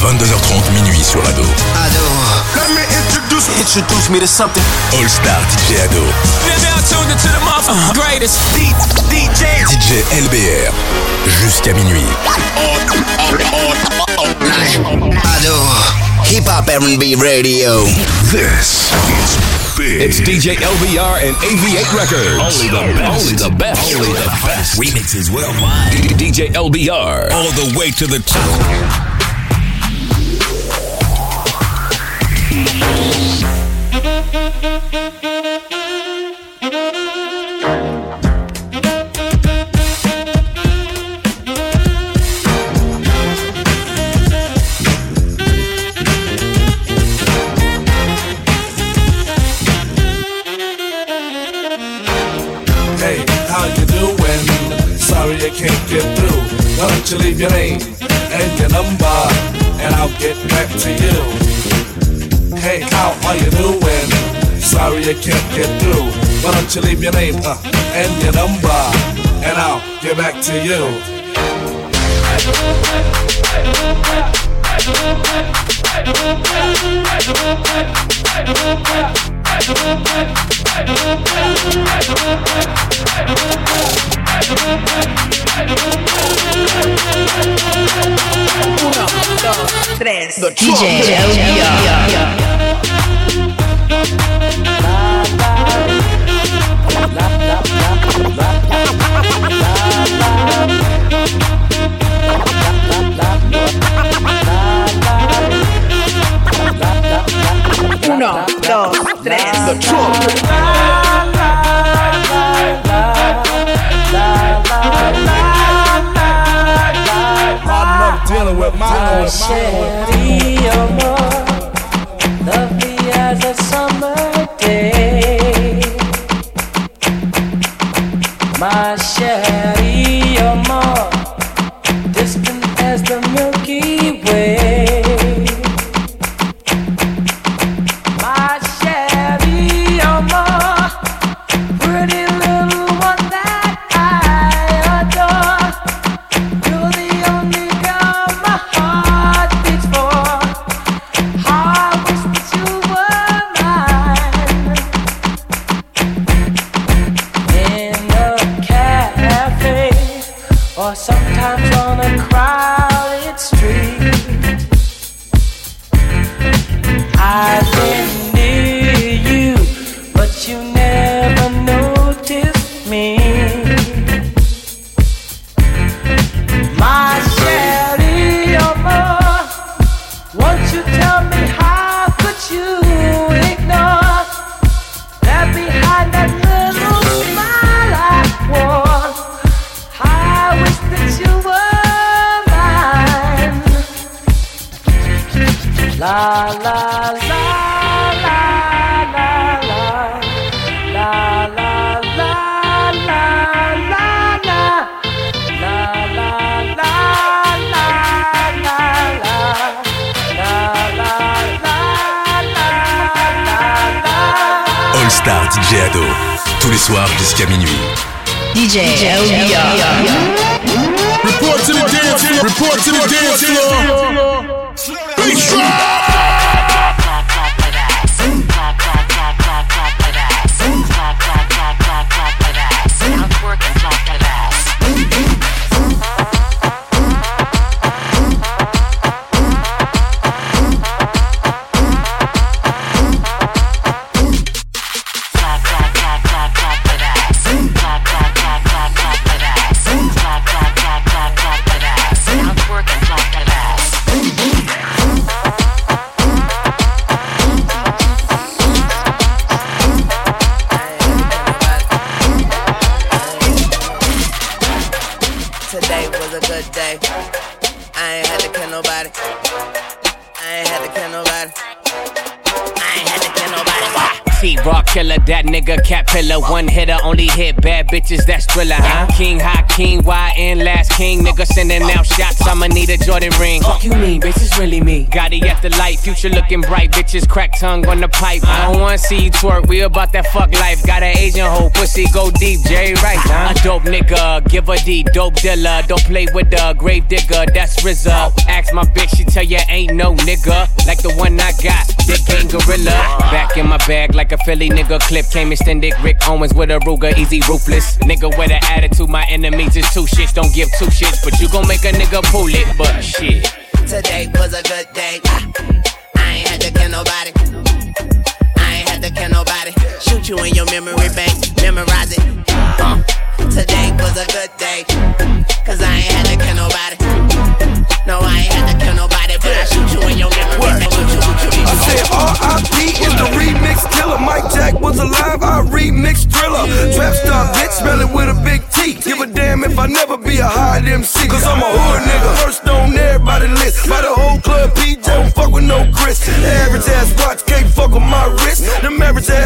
22h30 minuit sur Ado. Ado. Let me introduce, introduce me to something. All Star DJ Ado. greatest DJ. DJ LBR. Jusqu'à minuit. Ado. Hip Hop R&B Radio. This is big. It's DJ LBR and AV8 Records. Only the best. Only the best. Only the best. Remixes worldwide. DJ LBR. All the way to the top. Hey, you leave your name and your number, and I'll get back to you. Hey, how are you doing? Sorry I can't get through. Why don't you leave your name uh, and your number, and I'll get back to you. DJ LBR. Uno, dos, tres. I'm dealing with my Sherry, amor, thriller, huh? King, high king, YN, last king. Nigga sending out shots, I'ma need a Jordan ring. Fuck you mean, bitch, it's really me. Gotti at the light, future looking bright. Bitches crack tongue on the pipe. I don't wanna see you twerk, we about that fuck life. Got an Asian hoe, pussy go deep, Jay Right, huh? A dope nigga, give a D, dope dealer. Don't play with the grave digger, that's RZA. Ask my bitch, tell ya ain't no nigga like the one I got. Big gang gorilla. Back in my bag like a Philly nigga. Clip came extended. Rick Owens with a Ruger, easy ruthless. Nigga with an attitude, my enemies is two shits. Don't give two shits, but you gon' make a nigga pull it. But shit. Today was a good day. I ain't had to kill nobody. I ain't had to kill nobody. Shoot you in your memory bank, memorize it. Uh, today was a good day. Cause I ain't had to kill nobody.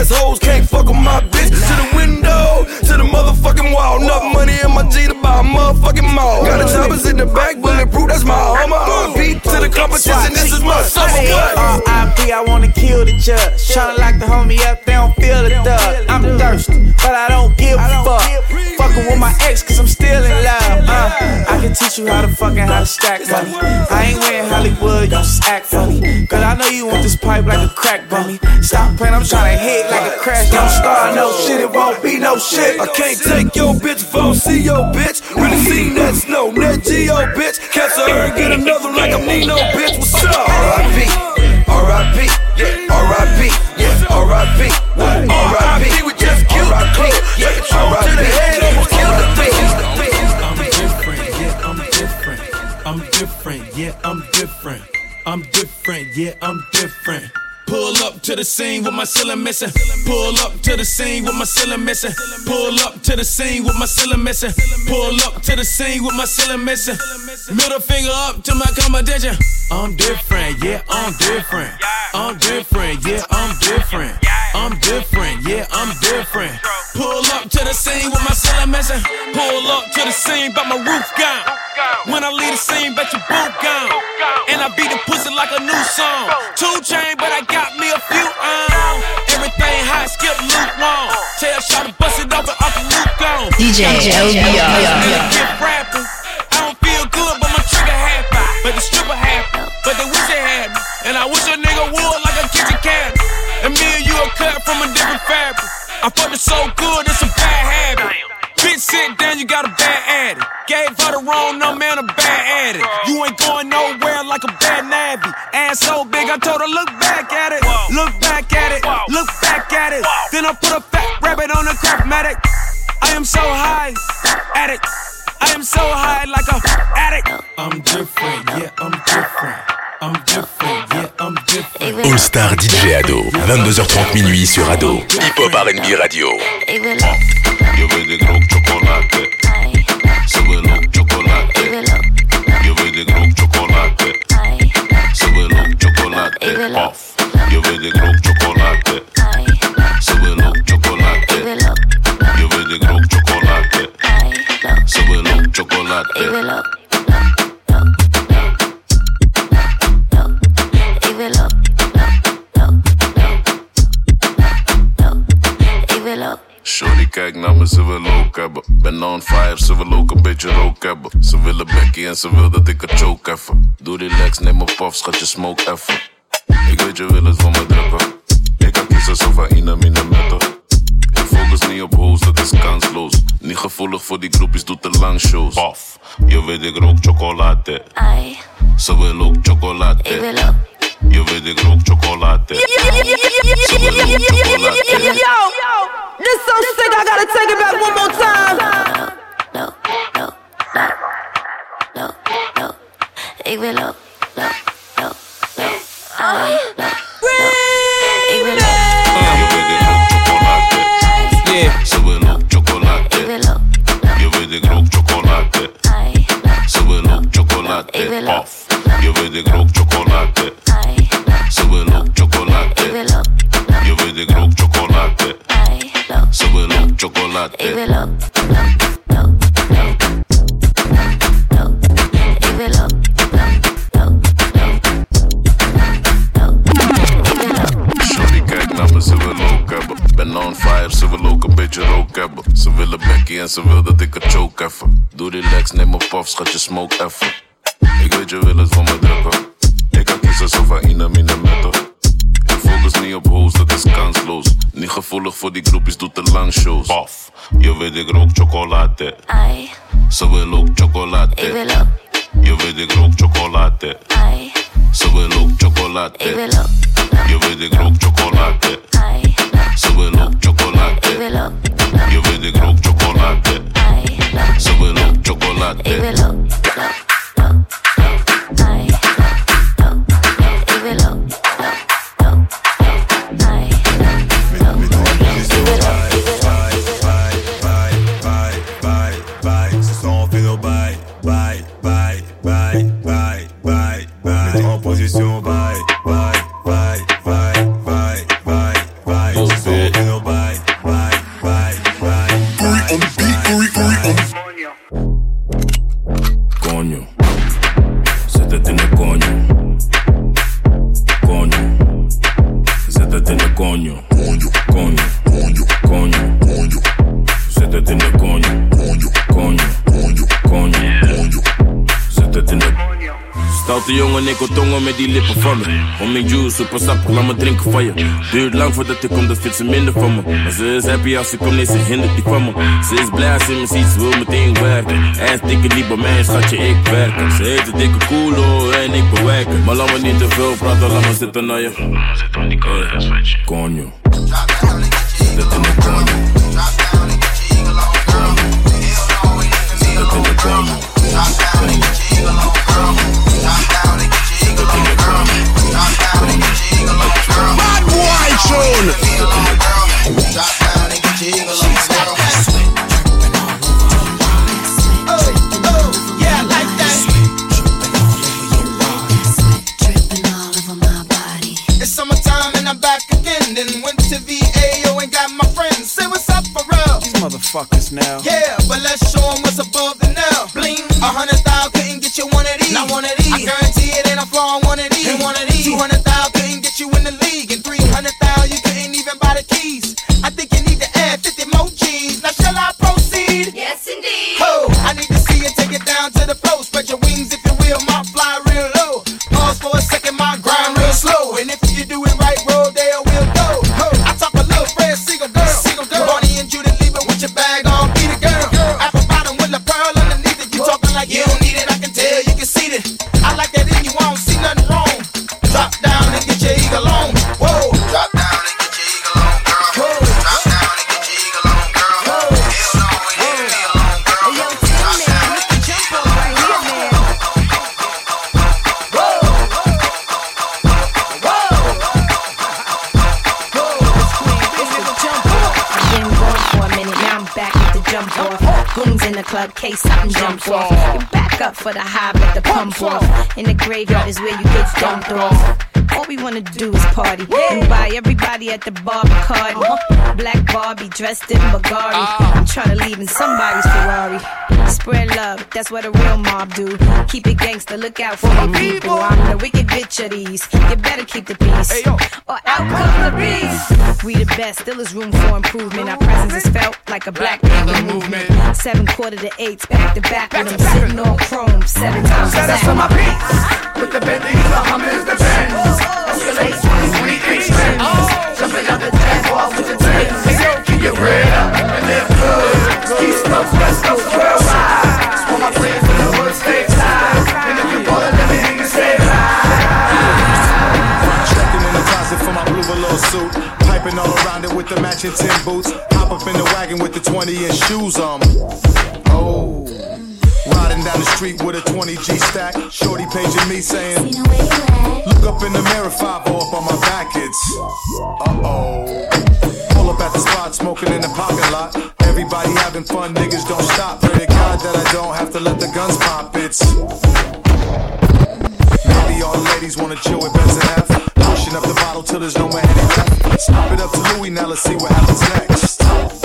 Ass hoes can't fuck with my bitch. To the window, to the motherfucking wall. Enough money in my G to buy a motherfucking mall. Got a choppers in the back, bulletproof, that's my armor. RP to the competition, this is my summer. What? R.I.P. I wanna kill the judge. Tryna lock the homie up, they don't feel the thug. I'm thirsty, but I don't give a fuck. Fucking with my ex, cause I'm still in love. Uh, I can teach you how to fucking how to stack money. I ain't wearing Hollywood, you just act funny. Cause I know you want this pipe like a crack bummy. Stop playing, I'm tryna hit like a crash. Don't start no shit, it won't be no shit. I can't take your bitch if see your bitch. Really seen that snow, that Geo bitch. Catch her and get another like I'm Nino, bitch. What's up? Ceiling missing. Pull up to the scene with my ceiling missing. Pull up to the scene with my ceiling missing. Pull up to the scene with my ceiling missing. Middle finger up to my competition. I'm different, yeah, I'm different. I'm different, yeah, I'm different. I'm different, yeah, I'm different. Pull up to the scene with my ceiling missing. Pull up to the scene, but my roof gone. When I leave the scene, bet your boot gone. And I beat the pussy like a new song. Two chain, but I got me a few DJ Nigga LBR. I don't feel good, but my trigger happy. But the stripper happy. But they wish they had me. And I wish a nigga would like a kitchen cabinet. And me and you are cut from a different fabric. I fucked it so good, it's a bad habit. Bitch, sit down, you got a bad addict. Gave her the wrong number and a bad addict. You ain't going nowhere like a bad nabby. Ass so big, I told her, look back at it. Look back at it. Look back at it. Then I put a fat rabbit on the craftmatic. I am so high, addict. I am so high like a addict. I'm different, yeah, I'm different. I'm different, yeah, I'm different. All Star DJ Ado, 22h30 minuit sur Ado. Hip Hop R&B Radio. Des gros veux le beetje rook hebben. Ze willen bekkie en ze wil dat ik het choke even. Doe relax, neem een puff, schat je smoke even. Ik weet je wil het van me drukken. Ik kan kiezen zo van in en meter. Ik focus niet op hoes, dat is kansloos. Niet gevoelig voor die groepjes, doet te lang shows. Off, je weet ik rook chocolade. Ze wil ook chocolade. Je weet ik rook chocolade. Ze wil ook chocolade. This so sick, I gotta take it back one more time. Ik ook, loop, loop, loop. Ik wil ook, Je weet ik rook chocolade. Ze wil ook chocolade. Je weet ik rook chocolade. Ze wil ook. Off. Je weet ik rook chocolade. Ze wil ook chocolade. Je weet ik rook chocolade. Ze wil ook chocolade. ik wil Ben on fire, ze wil ook een beetje rook hebben. Ze willen bekkie en ze wil dat ik het choke even. Doe relax, neem een puff, schat je smoke even. Ik weet je wil het van me drukken. Ik kan kiezen zo van metten. Ik focus niet op hoes, dat is kansloos. Niet gevoelig voor die groepjes, doet te lang shows. Paf, je weet ik rook chocolade. Ai, Ze wil ook chocolade. ik wil ook. Je weet ik rook chocolade. Ai, Ze wil ook chocolade. ik wil ook. Je weet ik rook chocolade. Ai, Ze wil ook ik chocolade. wil ook. Je weet ik rook chocolade. Ze wil ook ik wil ook. Stoute jongen, ik tongen met die lippen van me. Om mijn juice, super sappig, laat me drinken van je. Duurt lang voordat ik kom, dat vindt ze minder van me. Maar ze is happy als ze komt, nee, ze hindert die van me. Ze is blij als ze me ziet, ze wil meteen werken. En dikke niet bij mij, schatje, ik werken. Ze heet de dikke koelo en ik bewerken. Maar laat me niet te veel praten, laat me zitten naar je. Zit aan die Coño. Zet het in de coño. Zet for the high, but the pump off. In the graveyard is where you get dumped off. All we wanna do is party and buy everybody at the bar Bacardi. Black Barbie dressed in Bulgari. Ah. I'm trying to leave in somebody's Ferrari. Spread love, that's what a real mob do. Keep it gangster, look out for the people. I'm the wicked bitch of these. You better keep the peace, or out come the beast. We the best, still is room for improvement. Our presence is felt like a black panther movement. Seven quarter to eights, back to back with them sitting on chrome. Seven times Set us on my beats. With the Bentleys, the Hummers, the Benz. Escalate swings, we extend. Jumping up the dance wall with the tens. Keep your bread up and live good. Keep East Coast, West Coast, the matching tin boots. Hop up in the wagon with the 20 inch shoes on. Oh. Riding down the street with a 20 G stack. Shorty paging me saying, Look up in the mirror, 5 up on my back. It's uh oh. Pull up at the spot, smoking in the parking lot. Everybody having fun, niggas don't stop. Pray to God that I don't have to let the guns pop. It's maybe all the ladies wanna chill with Benz and F. Pushing up the bottle till there's no more. Stop it up to Louis, now let's see what happens next.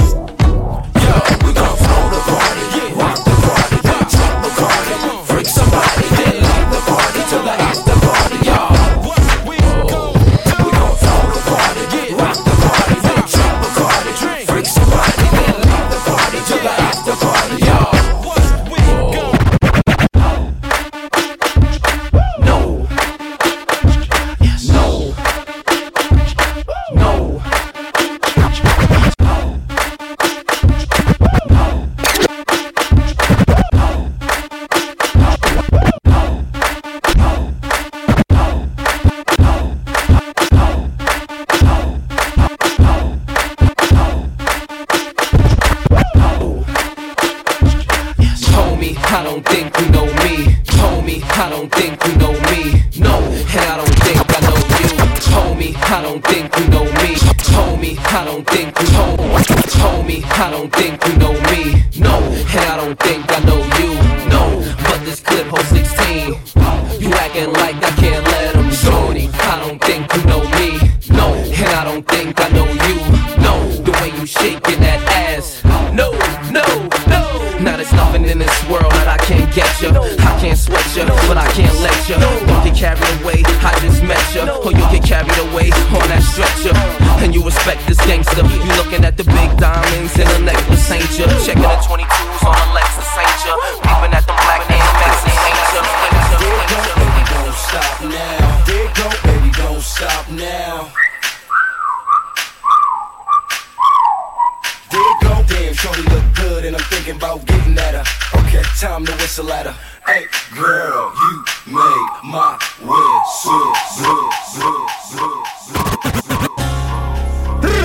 Time to whistle at her. Hey, girl, you made my whistle.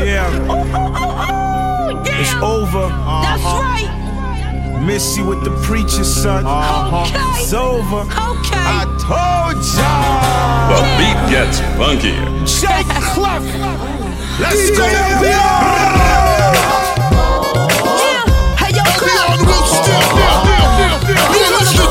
Yeah. Oh, it's over. That's uh-huh. right. Miss you with the preacher, son. Uh-huh. Okay. It's over. Okay. I told ya. The beat gets funky. Jake Clef. Let's DJ go. Hey, yo, Clef.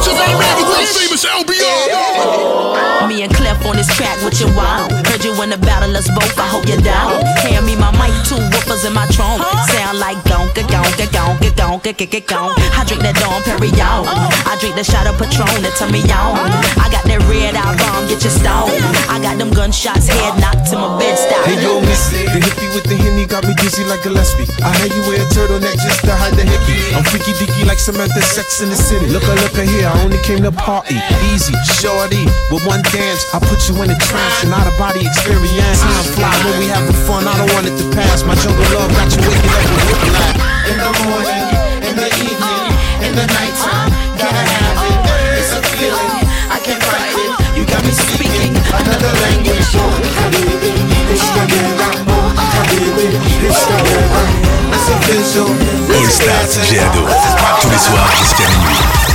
Cause world famous LBR. Me and Clef on this track with your wow. Heard you in the battle, us both. I hope you're down. Hand me my mic, two woofers in my trunk. Sound like gonka, gonka, gonka, gonka, gonka, gonka. I drink that Dom Perignon. Oh. I drink the shot of Patron that turn me on. I got that red eye bomb, get your stone. I got them gunshots, head knocked to my bed stop. Hey yo, Missy, the hippie with the henny got me dizzy like Gillespie. I had you wear a turtleneck just to hide the hickey. I'm freaky dicky like Samantha Sex in the City. Look, look at here, I only came to party. Easy, shorty, with one dance, I put you in a trance and out of body experience. Time fly when we having fun, I don't want it to pass. My jungle love got you waking up with whiplash. In the morning, in the evening, in the nighttime, gotta have it. It's a feeling, I can't fight it. You got me speaking another language. It's the It's official. All Stars G.A.D.O. Tous les soirs jusqu'à minuit.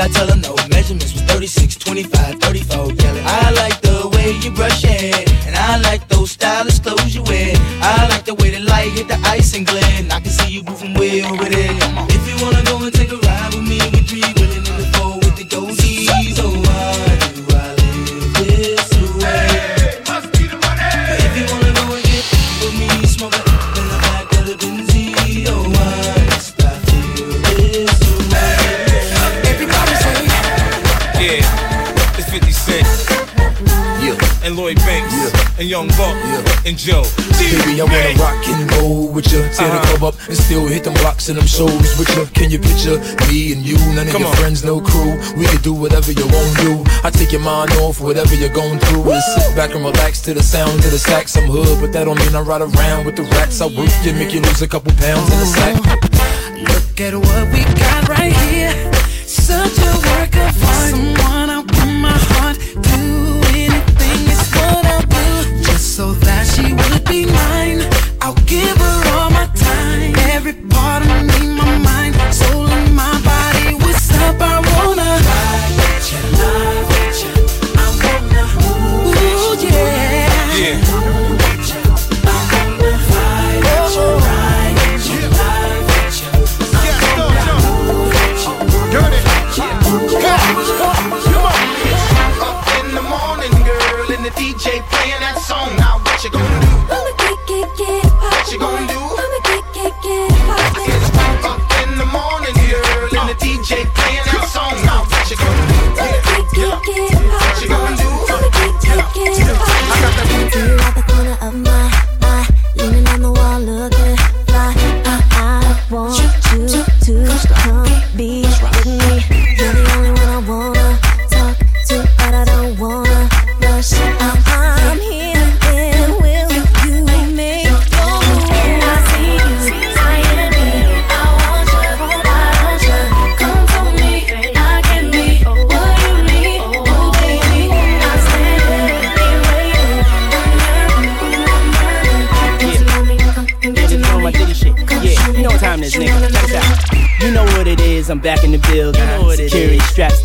I tell her no? Measurements was 36, 25, 34. 50 Cent. And Lloyd Banks. And Young Buck. And Joe. Baby, I wanna rock and roll with you. Tear the uh-huh. club up and still hit them blocks and them shows with you. Can you picture me and you? None of Come your on. friends, no crew. We can do whatever you want to do. I take your mind off whatever you're going through. Just sit back and relax to the sound of the sax. I'm hood, but that don't mean I ride around with the rats. I work you, make you lose a couple pounds in the sack. Look at what we got right here. Such a work of art. Someone I put my heart to. Anything what I'll do. Just so that she would be mine. I'll give her all my time. Every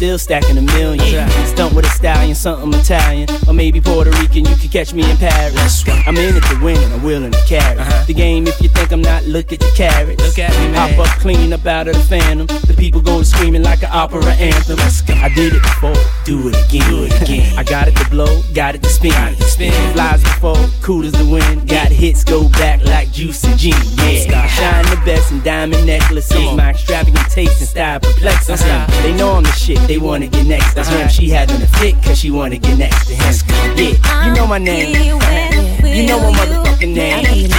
still stacking a million. Stunt with a stallion, something Italian. Or maybe Puerto Rican, you could catch me in Paris. I'm in it to win and I'm willing to carry. Uh-huh. The game, if you think I'm not, look at the carrots. Look at me, Hop up clean up out of the phantom. The people go screaming like an opera anthem. I did it before, do it again. Do it again. I got it to blow, got it to spin. Got it to spin. Flies before, cool as the wind. Got hits, go back like juice and gin. Yeah, shine the best in diamond necklaces. My extravagant taste and style perplexing. Uh-huh. They know I'm the shit, they wanna get next to him. Uh-huh. She having a fit, cause she wanna get next to him. Yeah, you know my name. You know my motherfucking name. Getting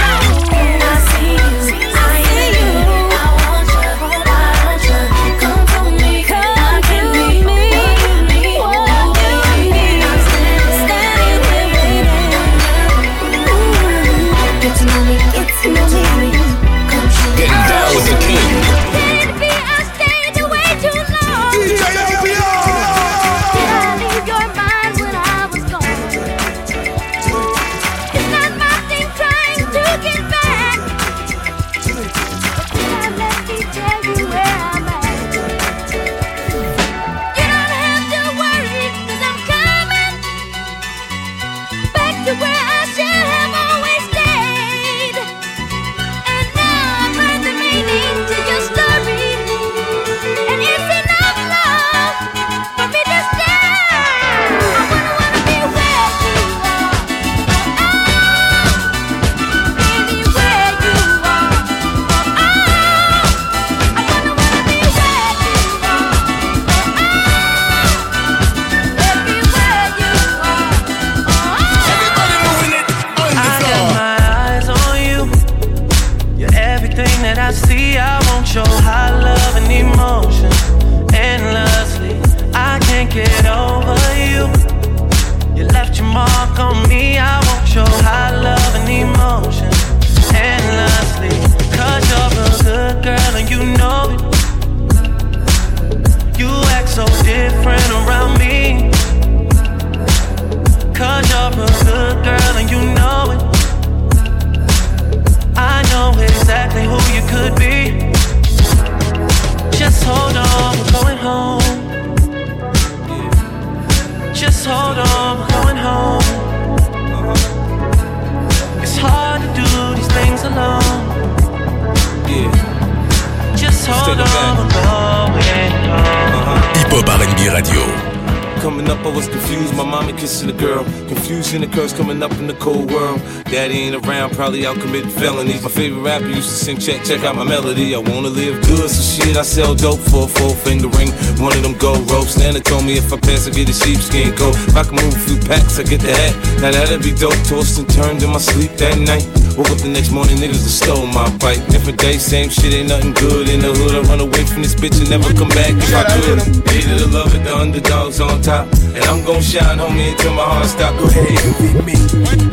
committing felonies. My favorite rapper used to sing, check, check out my melody. I wanna live good, so shit, I sell dope for a four finger ring. One of them gold ropes. Nana told me if I pass, I get a sheepskin coat. If I can move a few packs, I get the hat. Now that'd be dope. Tossed and turned in my sleep that night. Woke up the next morning, niggas have stole my bike. Different day, same shit, ain't nothing good in the hood. I run away from this bitch and never come back if I could. Hated to love it, the underdogs on top. And I'm gon' shine, homie, until my heart stop. Go ahead, envy me.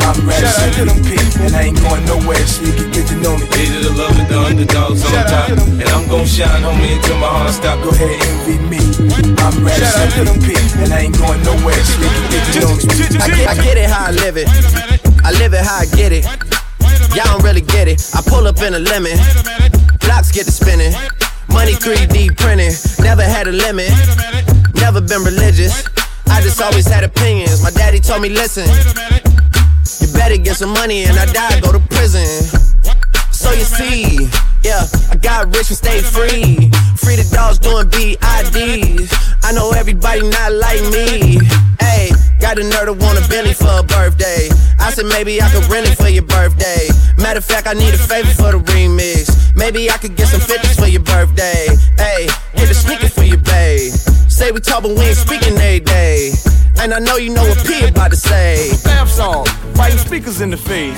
I'm Radicin P, and I ain't going nowhere, so you can get to know me. Hated to love it, the underdogs on top. And I'm gon' shine, homie, until my heart stop. Go ahead, envy me. I'm Radicin P, and I ain't going nowhere, so you can get to know me. I get, I get it how I live it. I live it how I get it. Y'all don't really get it. I pull up in a lemon. Blocks get to spinning. Money 3D printing. Never had a limit. Never been religious. I just always had opinions. My daddy told me, listen. You better get some money and I die, go to prison. So you see, yeah, I got rich and stayed free. Free the dogs doing BIDs. I know everybody not like me. Hey, got a nerd to want a Bentley for a birthday. I said maybe I could rent it for your birthday. Matter of fact, I need a favor for the remix. Maybe I could get some 50s for your birthday. Hey, hit a sneaker for your babe. Say we talk, but we ain't speaking every day. And I know you know what P about to say. Staff song, why you speakers in the face.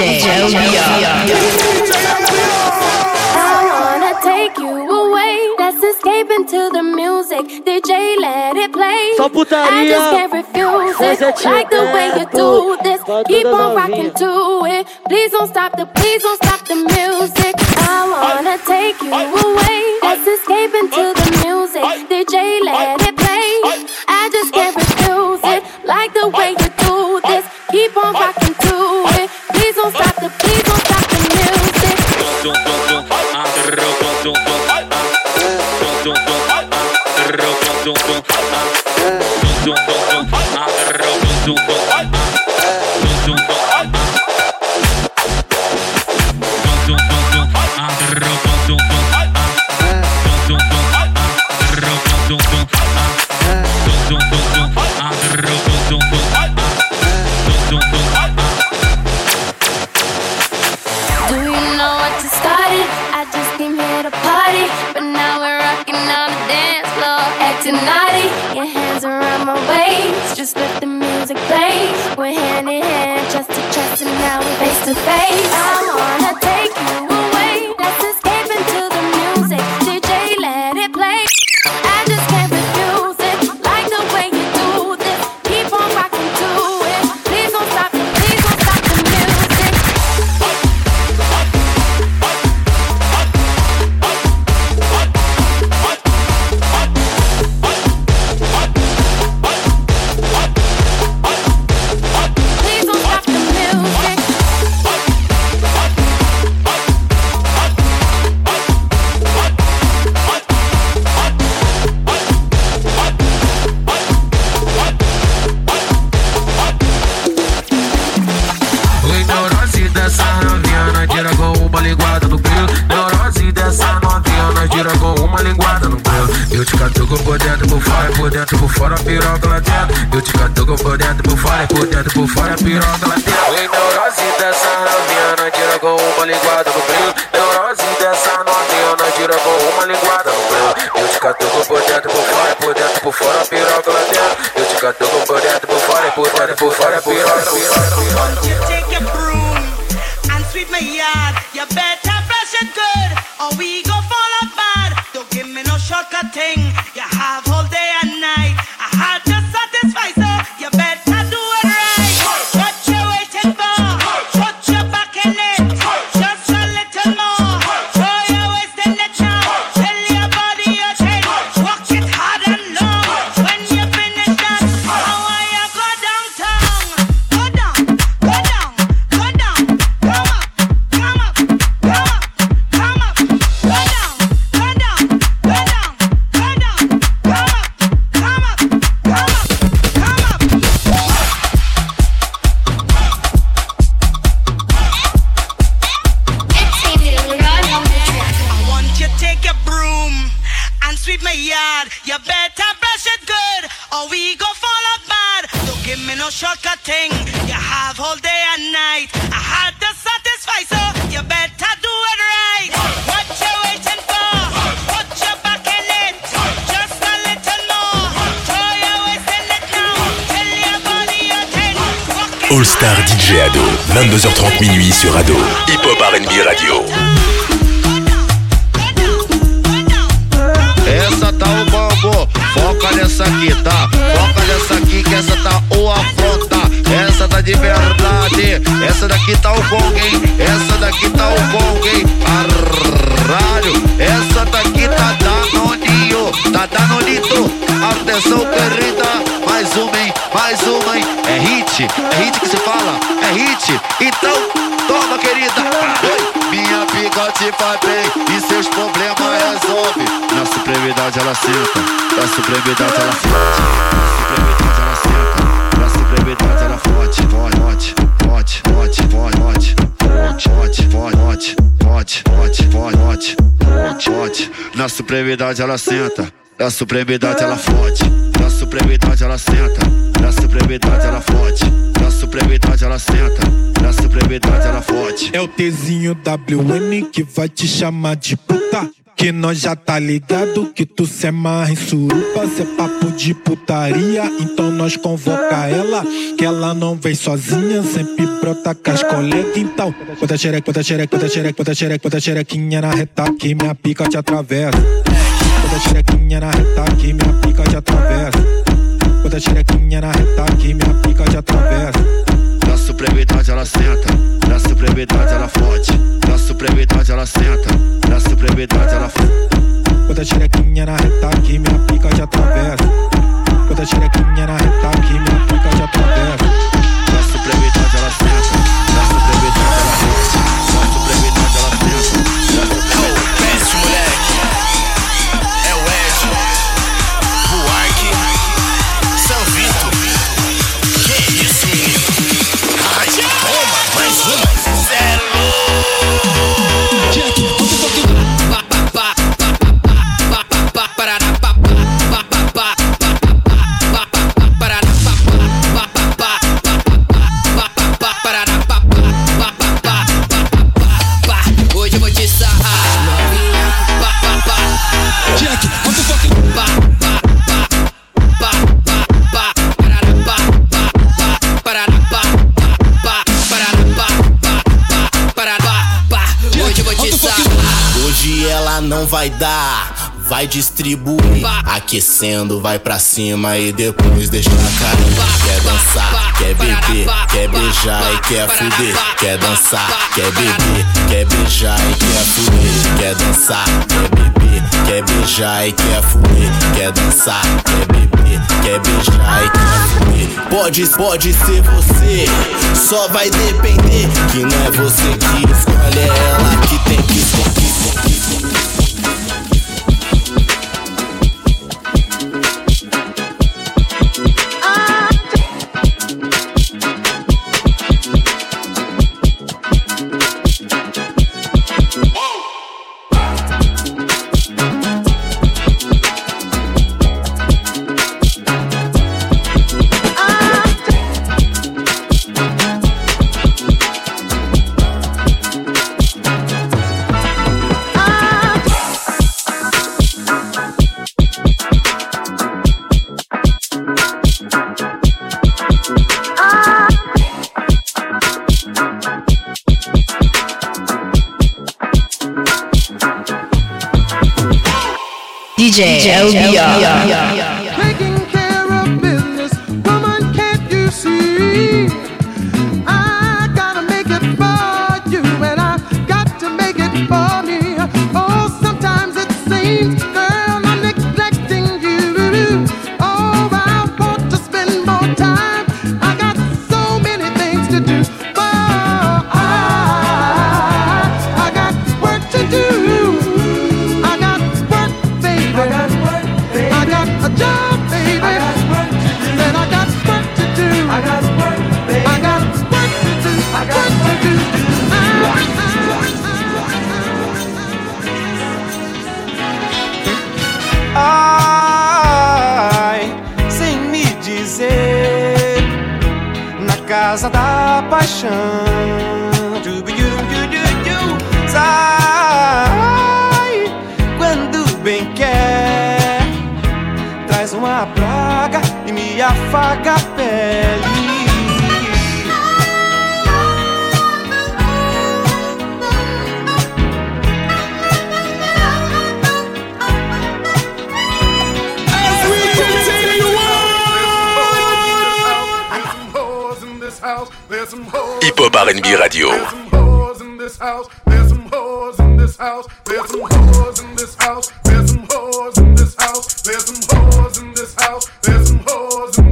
DJ I wanna take you away. Let's escape into the music. DJ, let it play. Só putaria. I just can't refuse Cause it. Like the way you do this. Keep on rocking to it. Please don't stop the, please don't stop the music. I wanna take you away. Night. I had to satisfy, so you better do it right. What you waiting for? Put your back in it. Just a little more. Throw your waist in it now. Tell your body your thing. Walk it All Star DJ Ado, 22h30 minuit sur Ado. Hip Hop RB Radio. Essa tá o bambu, foca nessa aqui, tá? Foca nessa aqui que essa tá o afronta. De verdade, essa daqui tá o gong, hein? Essa daqui tá o gong, hein? Caralho, essa daqui tá danoninho, tá danonito. Atenção, querida, mais uma, hein? Mais uma, hein? É hit, é hit que se fala, é hit. Então, toma, querida. Minha pica te faz bem e seus problemas resolve. Na supremidade ela senta, na supremidade ela forte. Na ela ela forte. Forte, forte, forte, forte, forte, forte, forte, forte, forte, forte, forte, forte, forte. Na supremidade ela senta, na supremidade ela forte. Na supremidade ela senta, na supremidade ela forte. Na supremidade ela senta, na supremidade ela forte. É o Tzinho WN que vai te chamar de puta. Que nós já tá ligado que tu se amarra em suruba, cê papo de putaria, então nós convoca ela, que ela não vem sozinha, sempre brota com as colegas, então bota xereca, bota xereca, bota xereca, bota xereca, bota xerequinha na reta que minha pica te atravessa. Bota xerequinha na reta que minha pica te atravessa. Bota xerequinha na reta que minha pica te atravessa. Na supremidade ela senta, na supremidade ela fode. Na supremidade ela senta, na supremidade ela fode. Bota xerequinha na reta que minha pica te atravessa. Bota xerequinha na reta que minha pica te atravessa. Na supremidade ela senta, vai dar, vai distribuir. Aquecendo, vai pra cima e depois deixa cara. Quer dançar, quer beber, quer beijar e quer fuder. Quer dançar, quer beber, quer beijar e quer fuder. Quer dançar, quer beber, quer beijar e quer fuder. Quer dançar, quer beber, quer beijar e quer fuder. Pode, pode ser você, só vai depender. Que não é você que escolhe, é ela que tem que escolher. DJ LBR. Taking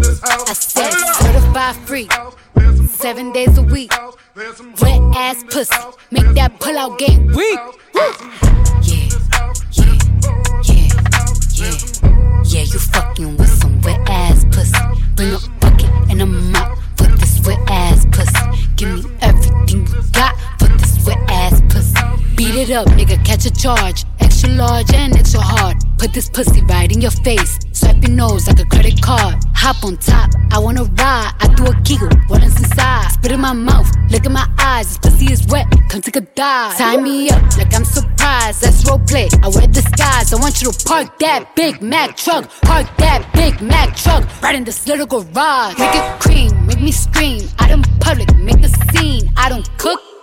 this house. I said certified free, seven days a week. Wet ass pussy, make that pull out game weak. Yeah, yeah, yeah, yeah, yeah. You fucking with it up, nigga, catch a charge. Extra large and extra hard. Put this pussy right in your face. Swipe your nose like a credit card. Hop on top, I wanna ride. I do a giggle, what is inside? Spit in my mouth, look in my eyes. This pussy is wet, come take a dive. Tie me up like I'm surprised. Let's role play. I wear disguise. I want you to park that Big Mac truck. Park that Big Mac truck right in this little garage. Make it cream, make me scream. I don't public, make a scene. I don't cook.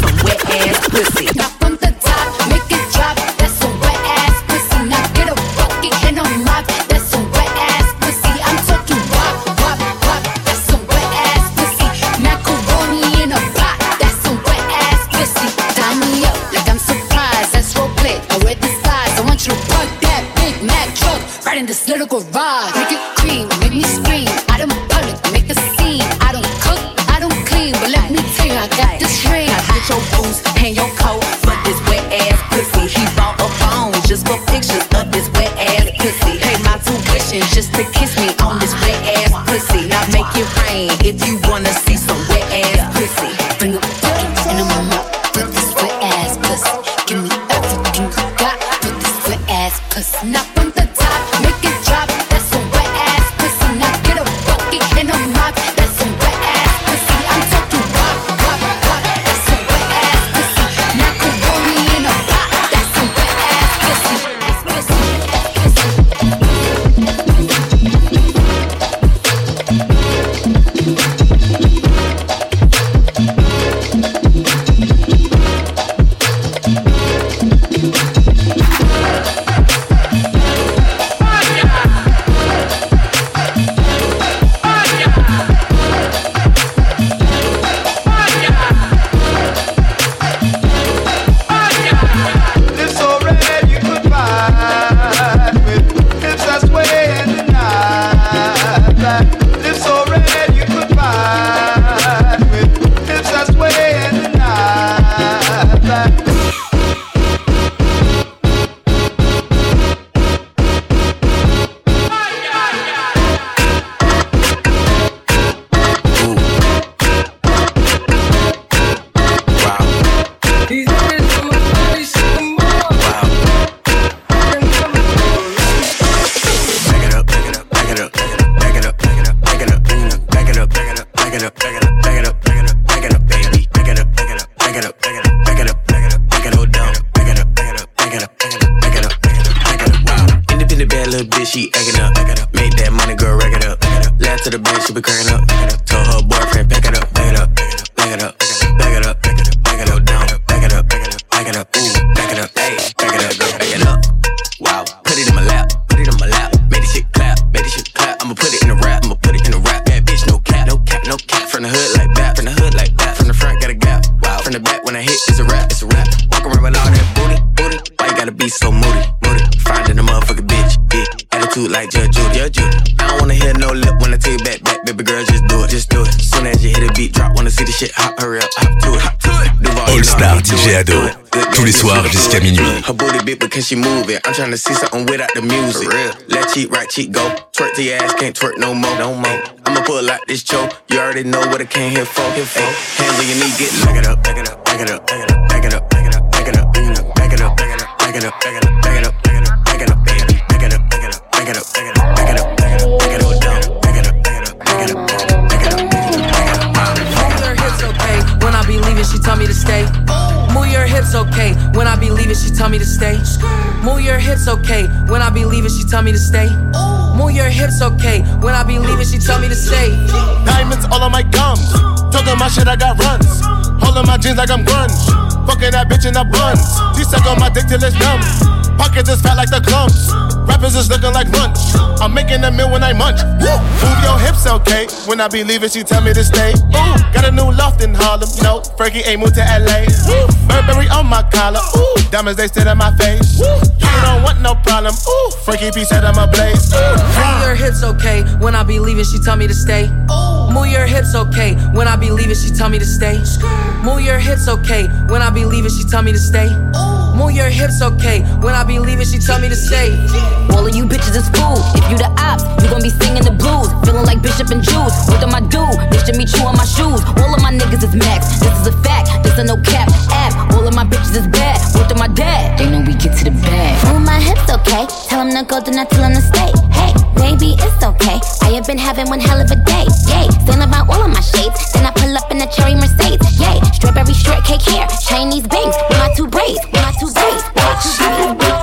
some wet ass pussy. The top, make it drop. That's some wet ass pussy. Now get a. That's some wet ass pussy. I'm talking wop, wop, wop. That's some wet ass pussy. Macaroni in a pot. That's some wet ass pussy. Me up like I'm surprised. That's. I disguise. I want you to that Big Mac truck right in this little garage. If because she move it. I'm trying to see something without the music. Left cheek, right cheek, go. Twerk to your ass, can't twerk no more, no more. I'ma pull out this choke. You already know what I came here for. Here for. Hands on your knee, get it up, bitch in the buns. She suck on my dick till it's numb. Pockets is fat like the clumps. Rappers is looking like lunch. I'm making a meal when I munch. Move your hips, okay? When I be leaving, she tell me to stay. Ooh, got a new loft in Harlem. No, Frankie ain't moved to LA. Burberry on my collar. Ooh, diamonds they sit on my face. You don't want no problem. Ooh, Frankie P said I'm a blaze. Move your hips okay when I be leaving, she tell me to stay. Move your hips okay when I be leaving, she tell me to stay. Move your hips okay when I be leaving, she tell me to stay. Move your hips okay when I be leaving, she tell me to stay. All of you bitches is fool. If you the ops, you gon' be singing the blues. Feeling like Bishop and Juice. What do I do? Bitch to meet you on my shoes. All of my niggas is max. This is a fact. This a no cap app. All of my bitches is bad. What to my dad? They know we get to the bag. Move my hips, okay. Tell him to go, then I tell him to stay. Hey, baby, it's okay. I have been having one hell of a day. Yay, saying about all of my shades. Then I pull up in a cherry Mercedes. Yay, strawberry shortcake hair. Chinese bangs with my two braids. With my two braids. With my two braids.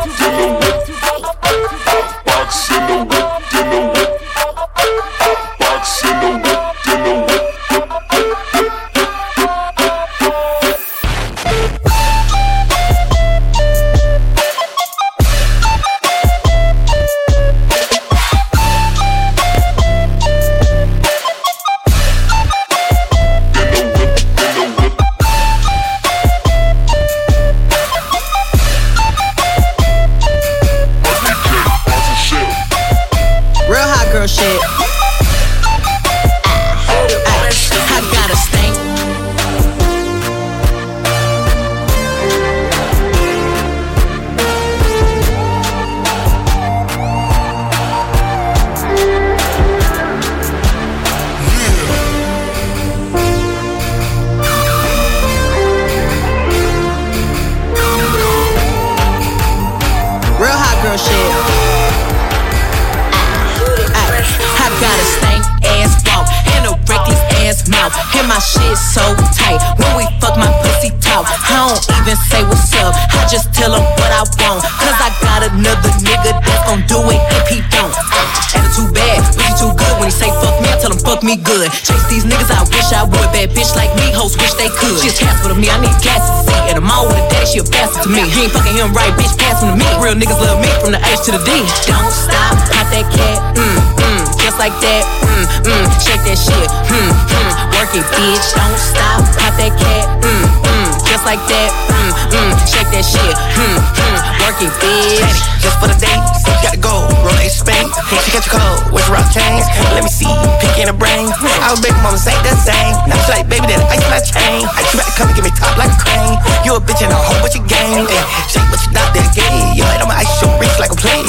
Me good. Chase these niggas, I wish I would. Bad bitch like me, hoes wish they could. She a to me, I need gas to see. And I'm all with a daddy, she a bastard to me. You ain't fucking him right, bitch, pass him to me. Real niggas love me from the H to the D. Don't stop, pop that cat, mm, mm, just like that, mm, mm, shake that shit, mm, mm, work it, bitch. Don't stop, pop that cat, mm, mm, just like that, mm, mm, shake that shit, mm, mm, work it, bitch. Just for the you gotta go. Roll a Spain. Hey, she got your cold. Where's rock chains? Let me see you pick in the brain. Was baby mama say the same. Now she like, baby, that ice my chain. I you better come and give me top like a crane. You a bitch and a whole bunch of game. Ay, shake what you not that gay. Yo, I know my ice show rich like a player.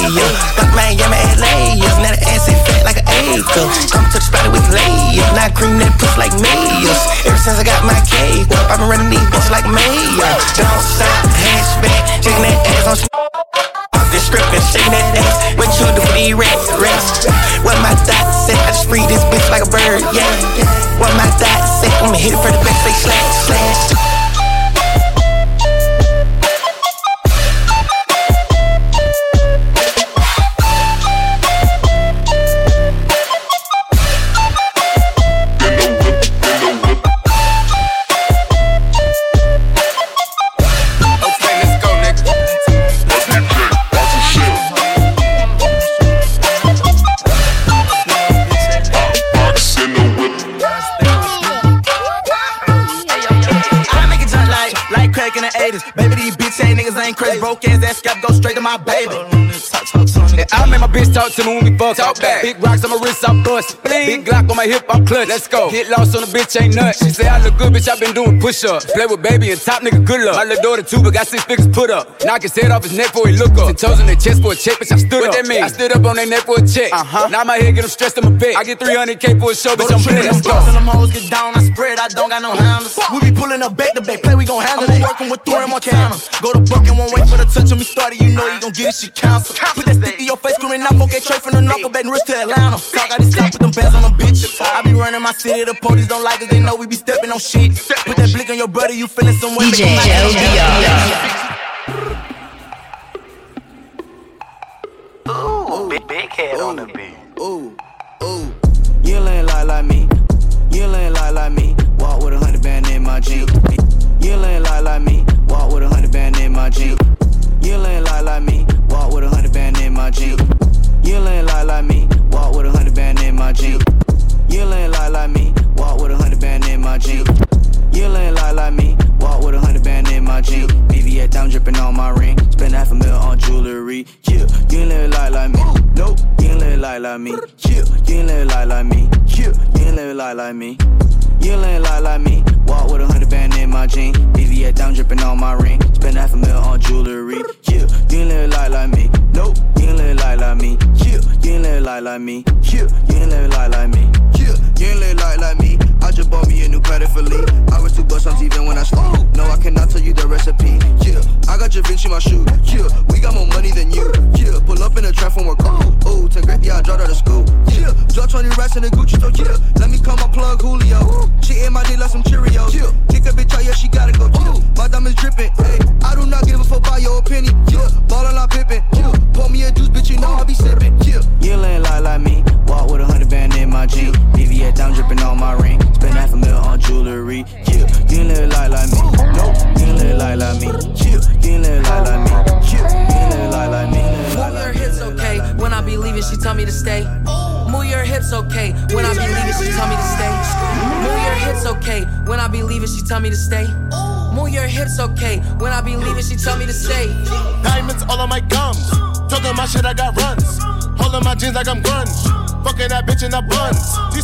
Yeah, my LA. Now the ass ain't fat like an acre. Come to the spot with layers. Now cream that puss like mayors. Ever since I got my cake I've been running these bitches like mayor. Don't stop, hatchback, shaking that ass on. Off the strip and shaking that ass. What you do for these rats, rats? What my thought said, I just free this bitch like a bird, yeah. What my thought said, I'ma hit it for the back, say slash. Broke ass ass scalp go straight to my baby. And I make my bitch talk to me when we fuck. Talk back. Big rocks on my wrist, I'm bust. Big Glock on my hip, I'm clutch. Let's go. Get lost on the bitch, ain't nuts. She say I look good, bitch, I been doing push ups. Play with baby and top nigga, good luck. My little daughter too, but got six figures put up. Knock his head off his neck before he look up. Ten toes in their chest for a check, bitch, I stood What up. that mean? I stood up on their neck for a check. Uh-huh. Now my head get them stressed, I'm a bet. I get 300k for a show, bitch, I'm bet. Let's go. Till them hoes get down, I spread, I don't got no handles. We be pulling up back to back, play, we gon' handle it. I'm working with and Montana. Go to Buck and won't wait for the touch on me started, you know you gon' get it, shit cancel. Put that stick to your face, screaming out, okay, straight from the knuckle, back wrist to Atlanta. Talk out this stop with them bands on them bitch. I be running my city, the police don't like us, they know we be stepping on shit. Put that blick on your brother, you feeling some way. DJ make LBR. Ooh, big, big head on the beat. Ooh, ooh. You ain't lie like me. You ain't lie like me. Walk with a hundred band in my jeep. You ain't lie like me. Walk with a hundred band in my jeep. You ain't lie like me. Walk with a hundred band my jeans. You ain't like like me, walk with a hundred band in my jeans. You ain't like like me, walk with a hundred band in my jeans. You ain't like like me, Walk with a hundred band in my jean. BBA time dripping on my ring. Spend half a mil on jewelry. Yeah, you ain't living life like me. Nope, you ain't living life like me. Yeah, you ain't living life like me. Yeah, you ain't living life like me. You ain't living life like me. Walk with a hundred band in my jean. BBA time dripping on my ring. Spend half a mil on jewelry. Yeah, you ain't living life like me. Nope, you ain't living life like me. Yeah, you ain't living life like me. Yeah, you ain't living life like me. Yeah, you ain't living life like me. I got Da Vinci my shoe. Yeah, we got more money than you. Yeah, pull up in a from work. Oh, ooh, 10 grand, yeah, I dropped out of school. Yeah, drop 20 racks in the Gucci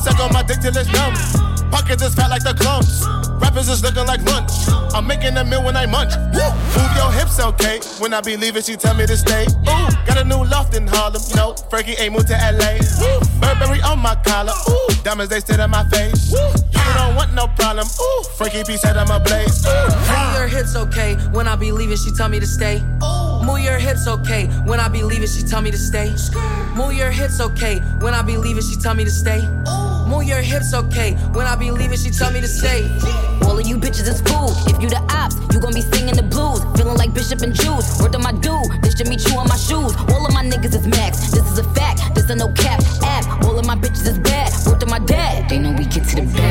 suck on my dick till it's numb. Pockets is fat like the clumps. Rappers is looking like lunch. I'm making a meal when I munch. Woo! Move your hips, okay. When I be leaving, she tell me to stay. Ooh, got a new loft in Harlem. No, Frankie ain't moved to LA. Woo! Burberry on my collar. Ooh, diamonds they sit on my face. Woo! You don't want no problem. Ooh, Frankie P said I'm a blaze. Ooh. Move your hips, okay. When I be leaving, she tell me to stay. Move your hips, okay. When I be leaving, she tell me to stay. Move your hips, okay. When I be leaving, she tell me to stay. Move your hips, okay. When I be leaving, she tell me to stay. All of you bitches is fool. If you the ops, you gon' be singing the blues. Feeling like Bishop and Juice. Word on my dude, this meet you on my shoes. All of my niggas is max. This is a fact. This a no cap app. All of my bitches is bad. Word to my dad. They know we get to the bag.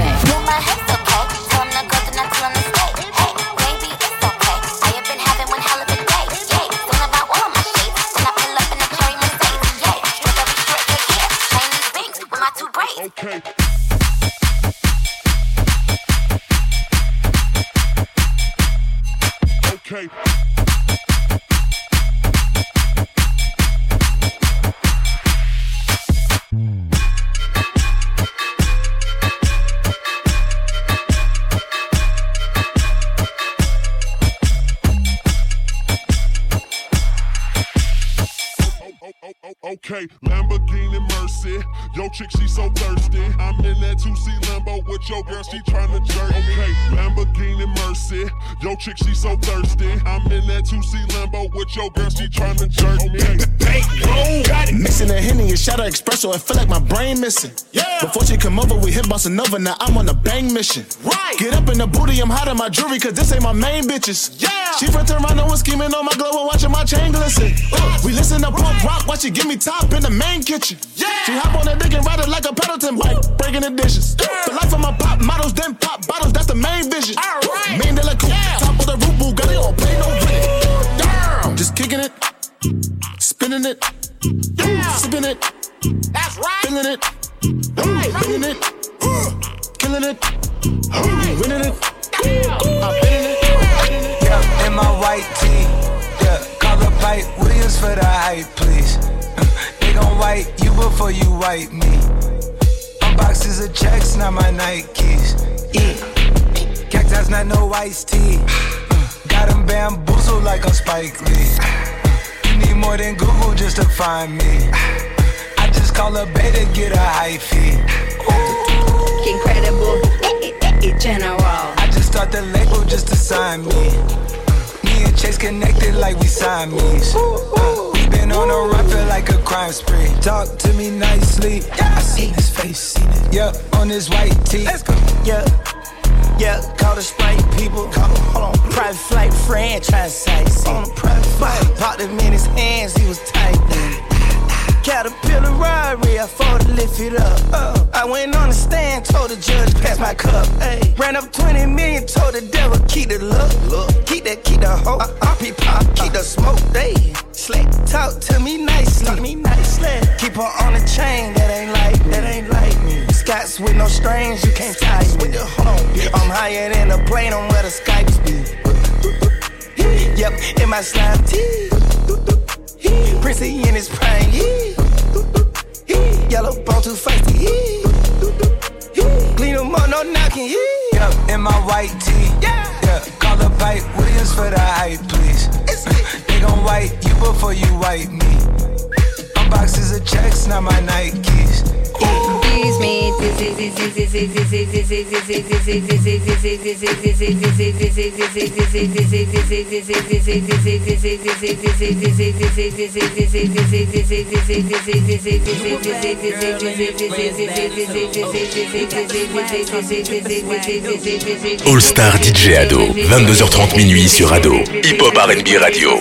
Espresso, I feel like my brain missing. Yeah. Before she come over, we hit bossa nova, now I'm on a bang mission. Right. Get up in the booty, I'm hot on my jewelry, cause this ain't my main bitches. Yeah. She from Toronto and scheming on my glow and watching my chain glisten. We listen to punk rock, watch she give me top in the main kitchen. Yeah. She hop on the dick and ride it like a Pendleton bike, breaking the dishes. The life of my pop models, then pop bottles, that's the main vision. All right. Main de la coupe, top of the roof, Bugatti, don't play no with Damn. Just kicking it, spinning it, sipping it. That's right. Feeling it, feeling it, killing it, winning it. I'm feeling it. Yeah, in my white tee. Yeah, call up Pipe Williams for the hype, please. they gon' wipe you before you wipe me. My boxes of checks, not my Nikes. Yeah. Cactus, not no iced tea. Got them bamboozled like a Spike Lee. You need more than Google just to find me. I just call a beta, get a hyphy. Incredible. General. I just start the label just to sign me. Me and Chase connected like we Siamese. Uh, we been on a run, feel like a crime spree. Talk to me nicely. I seen his face, seen it. Yeah, on his white tee. Let's go. Yeah. Yeah, call the sprite people. Call, hold on. Private flight franchise sites. On a private flight. Popped him in his hands, he was tight. Caterpillar robbery, I fought to lift it up. Uh, I went on the stand, told the judge, pass my cup. Ay. Ran up 20 million, told the devil, keep the look. look. Keep that, keep the hope. Uh, uh, pop, pop, keep the smoke. They slick, talk to me nicely. Talk me nicely. Keep her on the chain, that ain't like, that ain't like me. Scots with no strings, you can't tie me. With the on, bitch. I'm higher than a plane on where the Skypes be. Yep, in my slime tee. Prissy in his prime, yellow bone too feisty. Clean him on, no knocking. Yep, in my white tee. Yeah. yeah. Call the pipe Williams for the hype, please. It's they gon' wipe you before you wipe me. My boxes of checks, not my Nikes. Ooh. All Star DJ Ado, 22h30 minuit sur Ado, Hip Hop R&B Radio.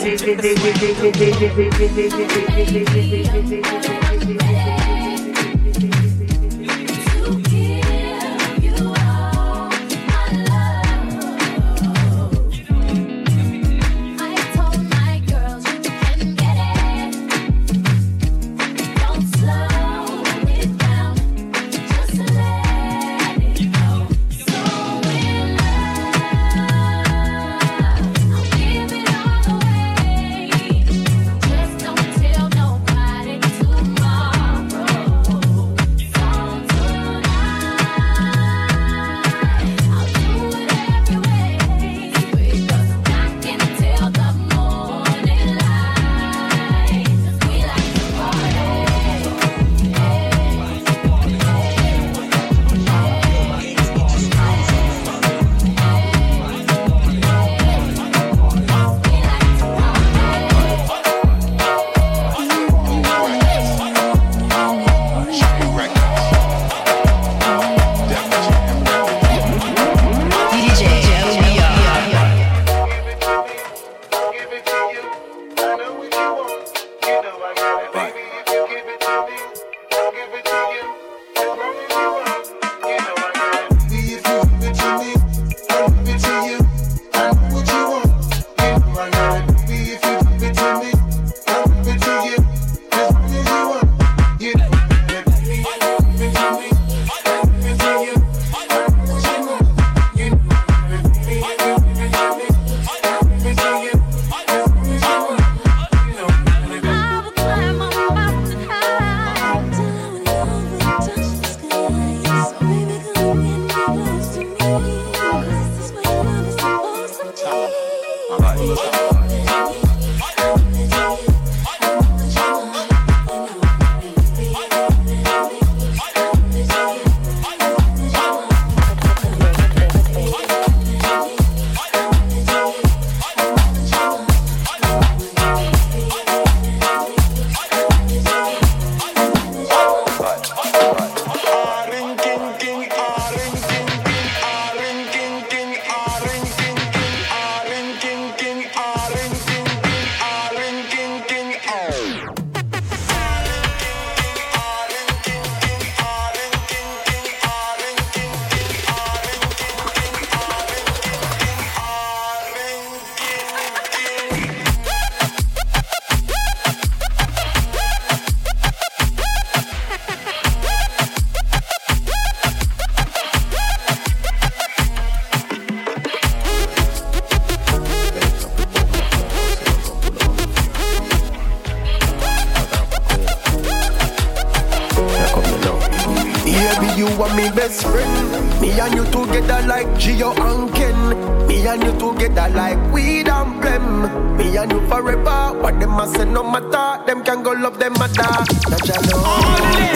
together like we don't blame. Me and you forever. What them a say no matter. Them can go love them matter.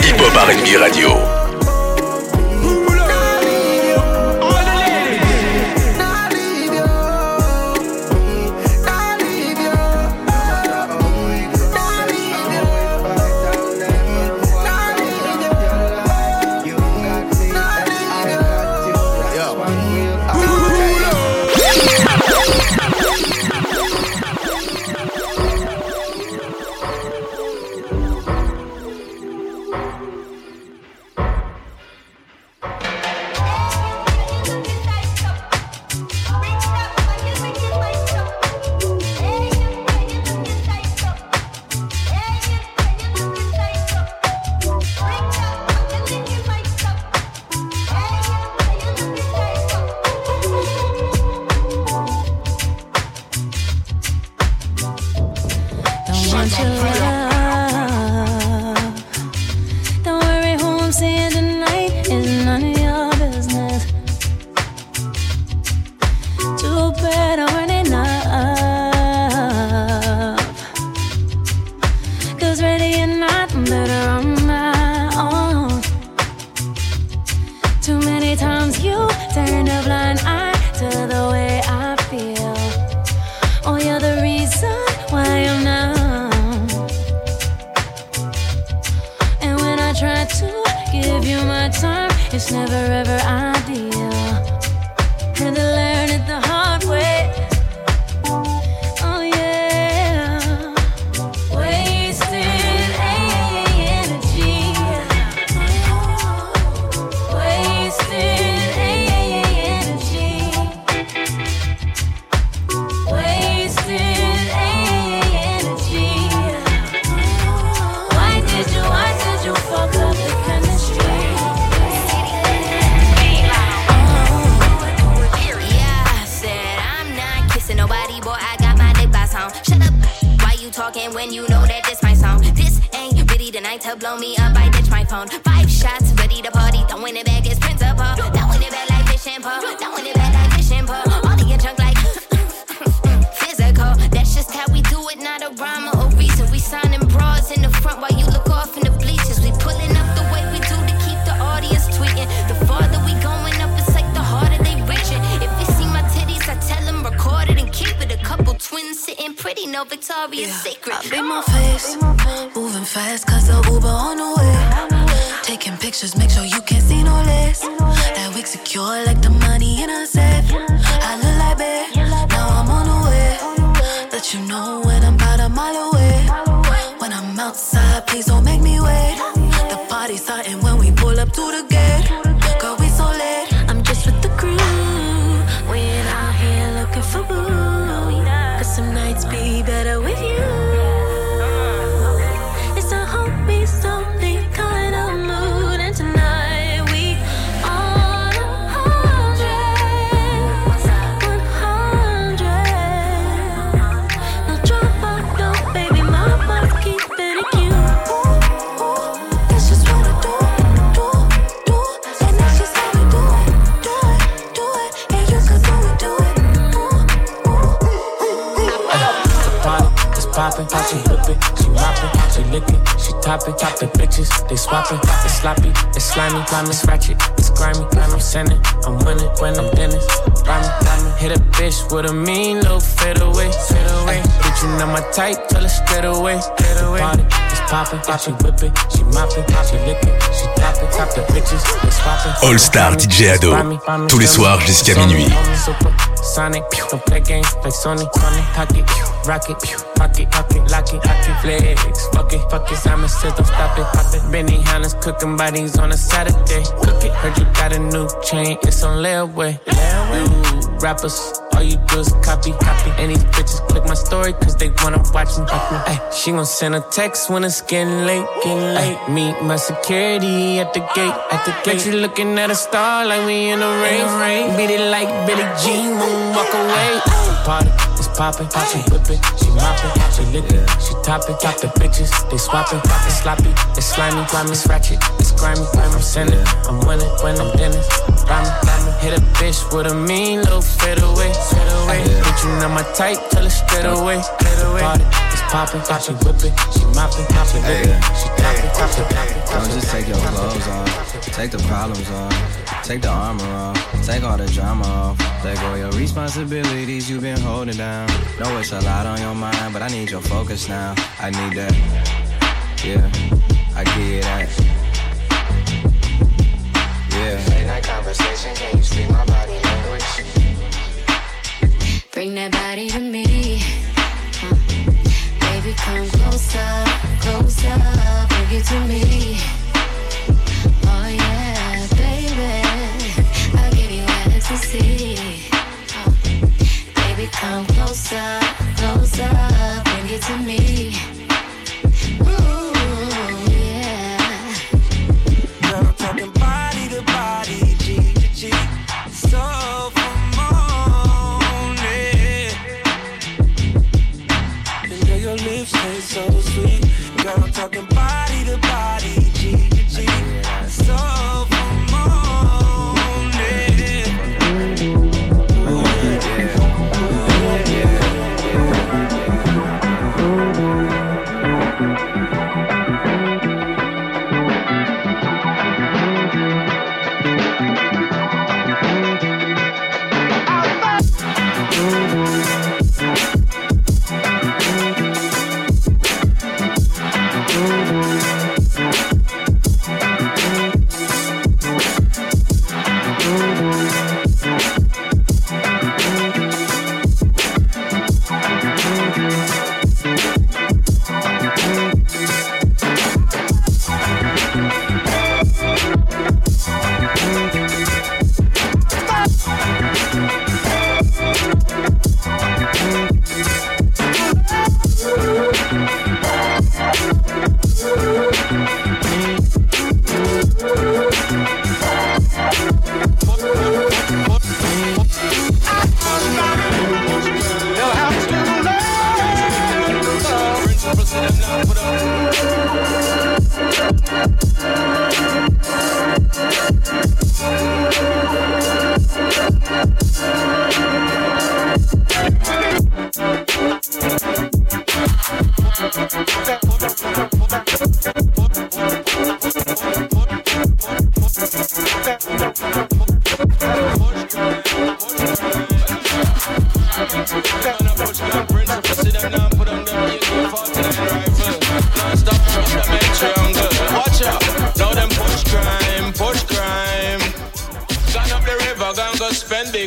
Hip Hop Radio. Throwing it back is principal. Throwing it back like fish and pole. Throwing it back like fish and pole. All in your junk like physical. That's just how we do it, not a rhyme or a reason. We signing bras in the front while you look off in the bleachers. We pulling up the way we do to keep the audience tweeting. The farther we going up, it's like the harder they reaching. If you see my titties, I tell them record it and keep it. A couple twins sitting pretty, no Victoria's Secret. I beat my face, moving fast cause the Uber on the way. Pictures, make sure you can't see no less. That wig secure like the money in a safe. I look like babe, now I'm on the way. Let you know when I'm about a mile away. When I'm outside, please don't make me wait. The party's starting when we pull up to the gate. It, she top it, top the bitches, they swappin', it's sloppy, it's slimy, slimy, it's ratchet, it's grimy, I'm sending, I'm winning, when I'm Dennis, rhyming, rhyming, hit a bitch with a mean little fade away, fade away, bitch you know my type, tell her straight away, straight away, poppin', she whip it, she moppin', she lick it, she top top the bitches, they swappin', All Star DJ Ado, tous les soirs jusqu'à minuit. Sonic, don't play games like Sony, Sony, pocket, rocket, pocket, pocket, lock it, it, flex, fuck it, fuck it, Simon says don't stop it, pop it. Benihana's cooking bodies on a Saturday, cook it. Heard you got a new chain, it's on layaway. You rappers, all you do is copy, copy. And these bitches click my story cause they wanna watch me. Ay, she gon' send a text when it's getting late, getting late. Meet my security at the gate, at the gate. Bet you looking at a star like we in the rain. Rain. Beat it like Billie Jean, walk away. Party, it's poppin', she whip it, she moppin', she lick it, she top it, top the bitches, they swappin', it's sloppy, it's slimy, slimy, it's ratchet, it's grimy, grimy, I'm sending, I'm winning when I'm Dennis, rhyming, hit a bitch with a mean little fade away, fade away, bitch you know my type, tell her straight away, straight away, party, it's poppin', she whip it, she moppin', she lick she top it, top it, Don't just take your clothes off, take the problems off, take the armor off, take all the drama off, let go of your responsibilities you've been holding down. Know it's a lot on your mind, but I need your focus now. I need that. Yeah, I give you that. Yeah. Late night conversation, can you speak my body language? Bring that body to me. Baby, come closer, closer, bring it to me. Oh yeah, baby, I'll give you ecstasy. Baby, come closer, closer, bring it to me.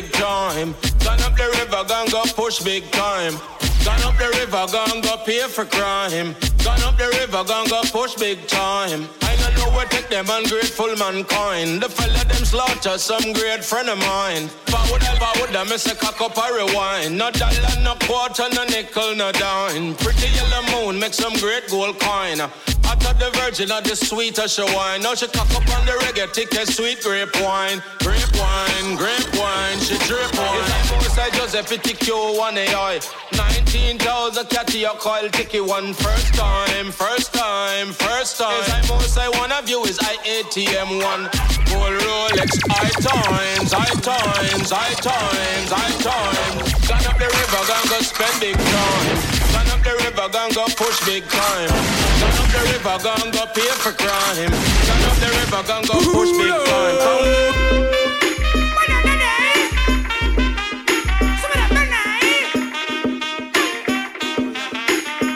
Big time. Gone up the river, gone go push big time. Gone up the river, gone go pay for crime. Gone up the river, gone go push big time. I don't know where take them ungrateful mankind. The fella them slaughter some great friend of mine. Forward, forward, I miss a cock up a rewind. No dollar, no quarter, no nickel, no dime. Pretty yellow moon, make some great gold coin. I thought the virgin of the sweeter she wine. Now she cock up on the reggae, ticket, sweet grape wine. Grape wine, grape wine, she drip wine. It's like most I Giuseppe TQ one AI. 19,000 catty a coil ticky one first time, first time, first time. It's like most I one of you is IATM one. Full Rolex, I times, I times, I times, I times. Gone up the river, gone go spend big time. Gone up the river, gone go push big time. Gone up the river, gone go pay for crime. Gone up the river, gone go push big time. Come.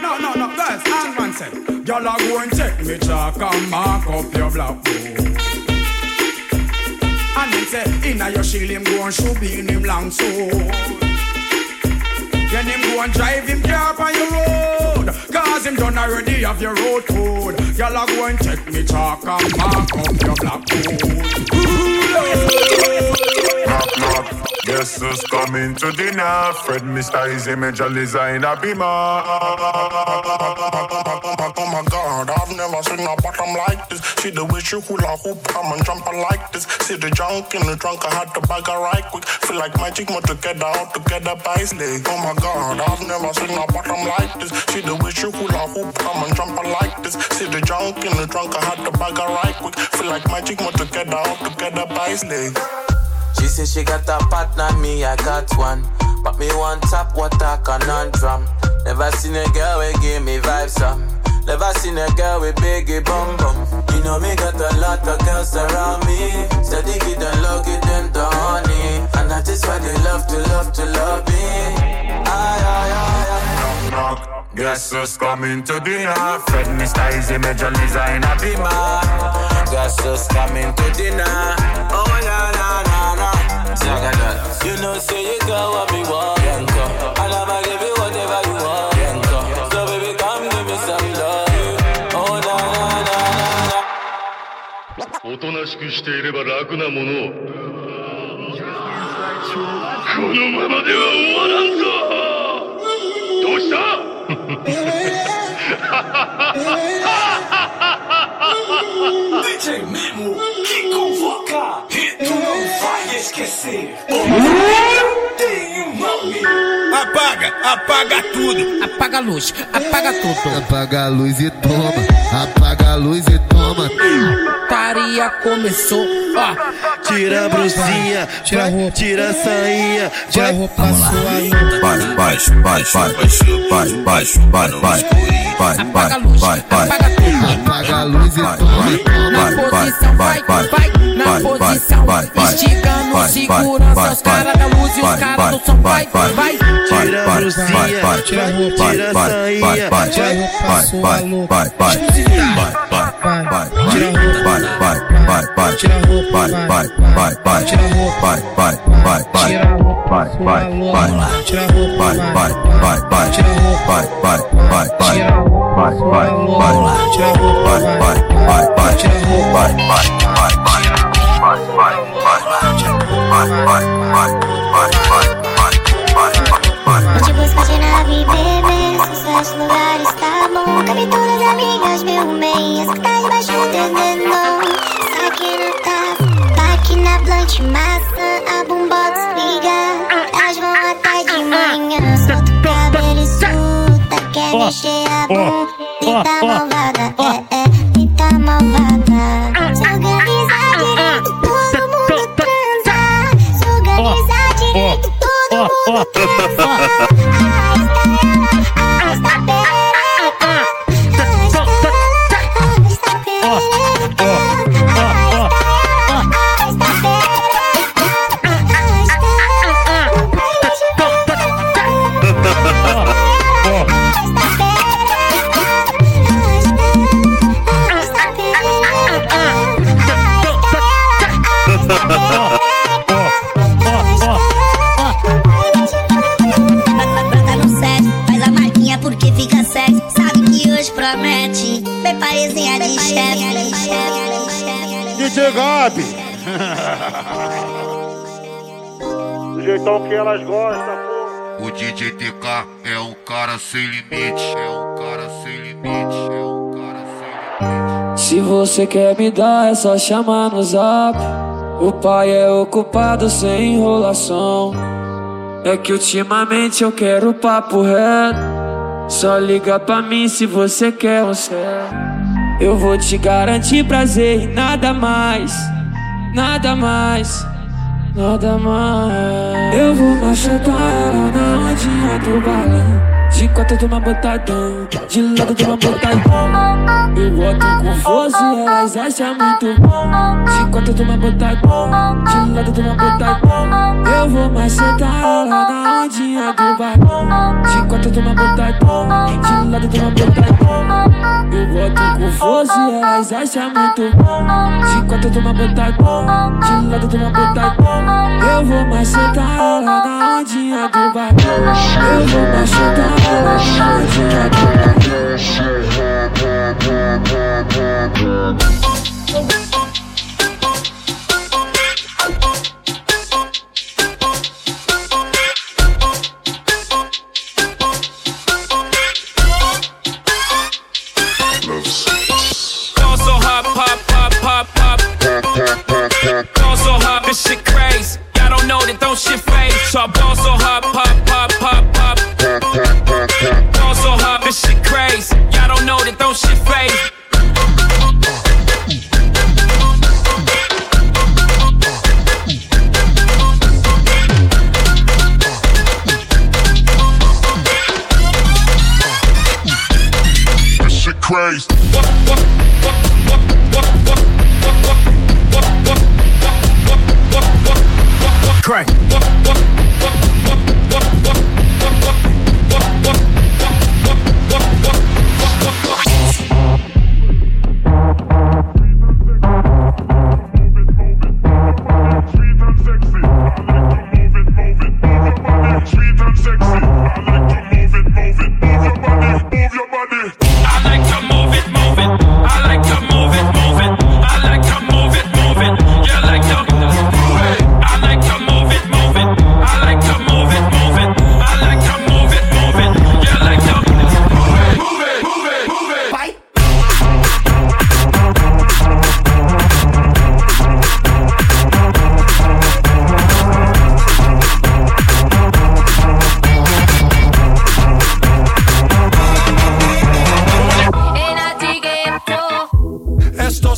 No, no, no, guys, hang on sec. Y'all are go and check me chalk and mark up your black book. And him say, inna your shield him go and shoot in him long so. Then him go and drive him car on your road. Cause him done already have your road code. Y'all go and check me chalk and mark up your black book. Knock, knock. Guess who's coming to dinner? Fred Mr. Easy Major Designer Beamer. Oh my god, I've never seen a bottom like this. See the way she hula hoop, come and jump like this. See the junk in the trunk, I had to bag her right quick. Feel like magic, more together, all together by leg. Oh my god, I've never seen a bottom like this. See the way she hula hoop, come and jump like this. See the junk in the trunk, I had to bag her right quick. Feel like magic, more together, all together by leg. She say she got a partner, me I got one. But me one tap water conundrum. Never seen a girl we give me vibes some. Never seen a girl with biggie bum bum. You know me got a lot of girls around me. Steady give them love, give them the honey. And that is why they love to love to love me. Aye, aye, aye. Knock, knock. Guess who's coming to dinner? Fred Mr. Easy Major Designer Beamer. Guess who's coming to dinner? Oh, na, na, na. You know, say you got what me want. Yanko. And I'ma give you whatever you want. Yanko. So, baby, come give me some love. Oh, na, na, na, na, na. おとなしくしていれば楽なものをこのままでは終わらんぞどうした DJ Memo, que convoca e tu não vai esquecer. Tem um nome. Apaga, apaga tudo. Apaga a luz, apaga tudo. Apaga a luz e toma, apaga a luz e toma. Taria começou, ó. Tira a brusinha, tira a roupa, tira a sainha, tira a roupa sua. Vai, baixo, baixo, vai, vai, baixo, vai, vai, vai, luz, vai, vai, apaga a luz e toma. Na posição, vai, vai, na posição. Esticando, segurança, os caras da luz e os caras do som, vai, vai. Tira a brusinha, tira a roupa, tira a sainha, tira a roupa sua. vai, vai, vai, vai, vai, tira a roupa, vai, vai, vai, vai, tira a roupa, vai, vai, vai, vai, tira a roupa, vai, vai, vai, vai, tira a roupa, vai, vai, vai, tira a roupa, vai, vai, vai, vai, tira a roupa, vai, vai, vai, vai, tira a roupa, vai, vai, vai, tira a roupa, vai, vai, vai, vai, tira a roupa, vai, vai, vai, vai, vai, vai, vai, vai, vai, vai, vai, vai, vai, vai, Onde você de nave, bebê, sucesso, lugares tá bom. Cabe todas as amigas, meu blunt, maçã, a bombox liga. Elas vão até de manhã, solta o cabelo e solta. Quer mexer a bunda, malvada, é, é, tita malvada. Se organizar direito, todo mundo transa. Se organizar direito, todo mundo transa. DJ Gabi. Do jeitão que elas gostam, O DJ TK é o cara sem limite. É o cara sem limite. É o cara sem limite. Se você quer me dar, é só chamar no zap. O pai é ocupado sem enrolação. É que ultimamente eu quero papo reto. Só liga pra mim se você quer um certo. Eu vou te garantir prazer e nada mais. Nada mais. Nada mais. Eu vou machucar ela na ondinha do balão. De quatro toma botadão, de lado toma botadão. Eu boto com força e elas acham muito bom. De quatro toma botadão, de lado toma botadão. Eu vou macetar ela na ondinha do balão. De quatro toma botadão, de lado toma botadão. Eu boto com força e elas acham muito bom. De quatro toma botadão, de lado toma botadão. Eu vou macetar ela na ondinha do balão. Eu vou macetar ela na ondinha do Ball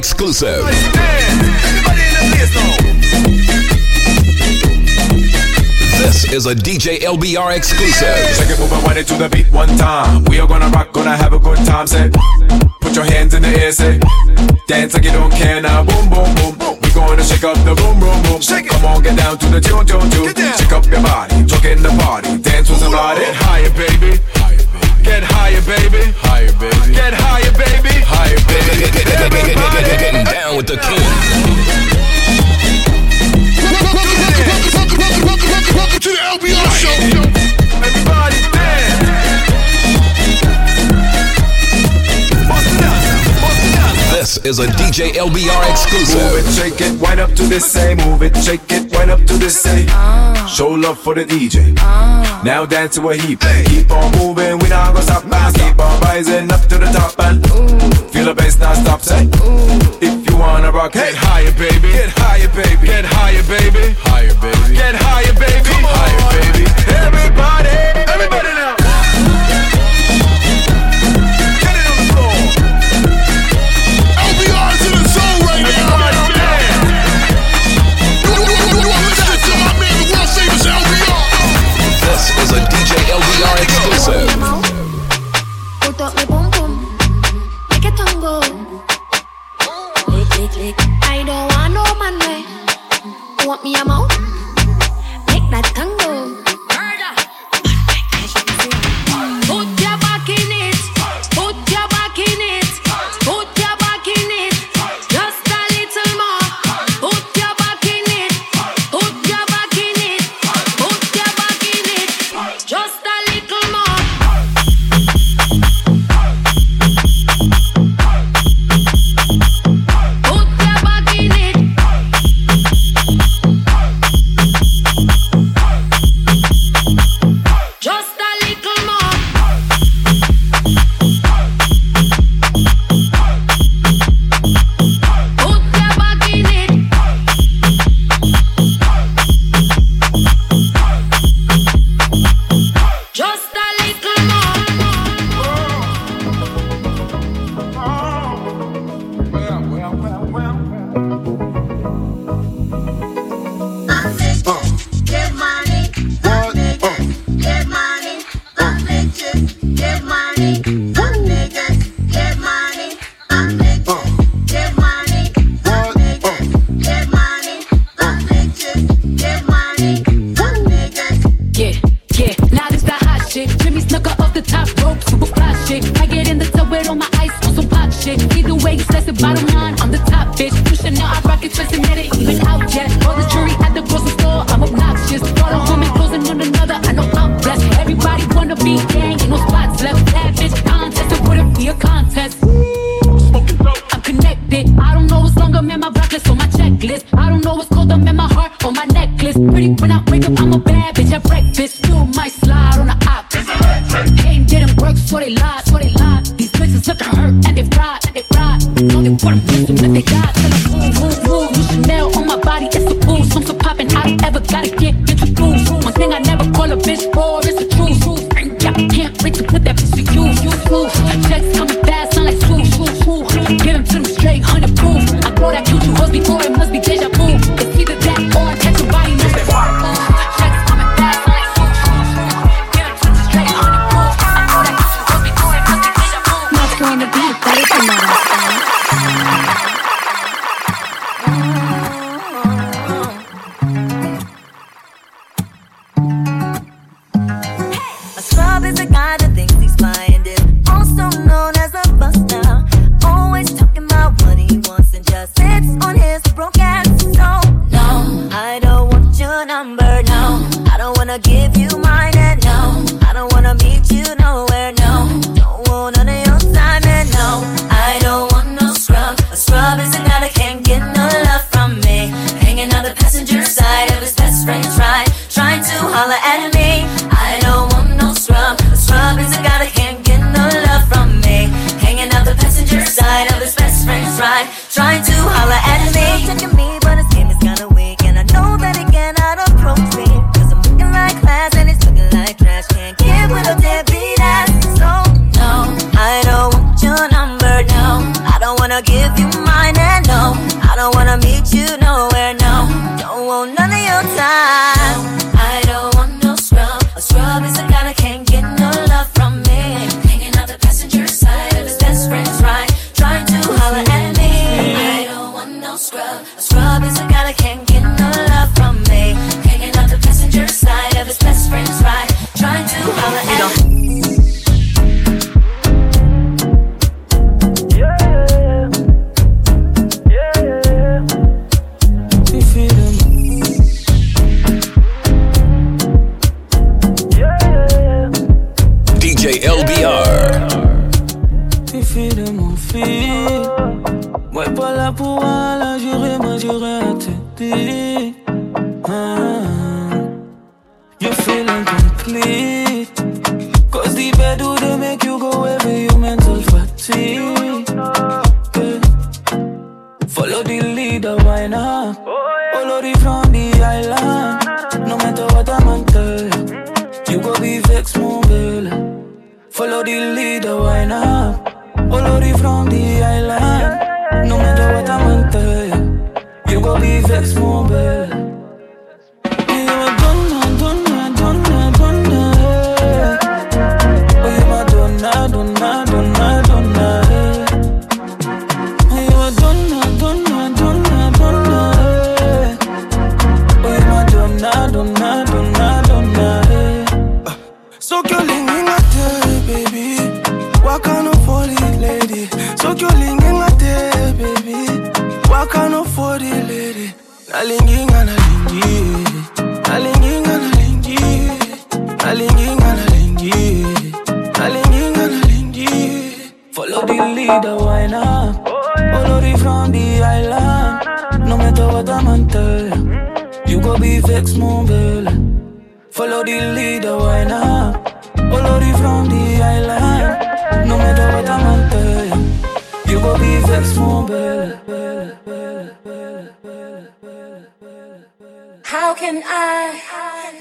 Exclusive. This is a DJ LBR exclusive. Shake it, move and wind it to the beat one time. We are gonna rock, gonna have a good time. Say, put your hands in the air, say, dance like you don't care now. Boom, boom, boom. We gonna shake up the boom, boom, boom. shake Come on, get down to the tune, tune, tune. Shake up your body, talk in the party, dance with somebody. Higher, baby. Get higher, baby. Higher, baby. Get higher, baby. Higher, baby. Everybody down with the king. Welcome, welcome, welcome, welcome welcome, welcome to the LBR show. Everybody dance. This is a DJ LBR exclusive. Move it, shake it, wind up to the A. Move it, shake it, wind up to the A. Uh. Show love for the DJ. Uh. Now dance to a heap. Keep on moving, we not gonna stop. Now keep on rising up to the top and feel the bass not stop. Say, if you wanna rock, get higher, baby. Get higher, baby. Get higher, baby. Higher, baby. Get higher, baby. Come on. Higher, baby. Everybody, everybody. from the island. No matter what I'm you, be vexed, better. How can I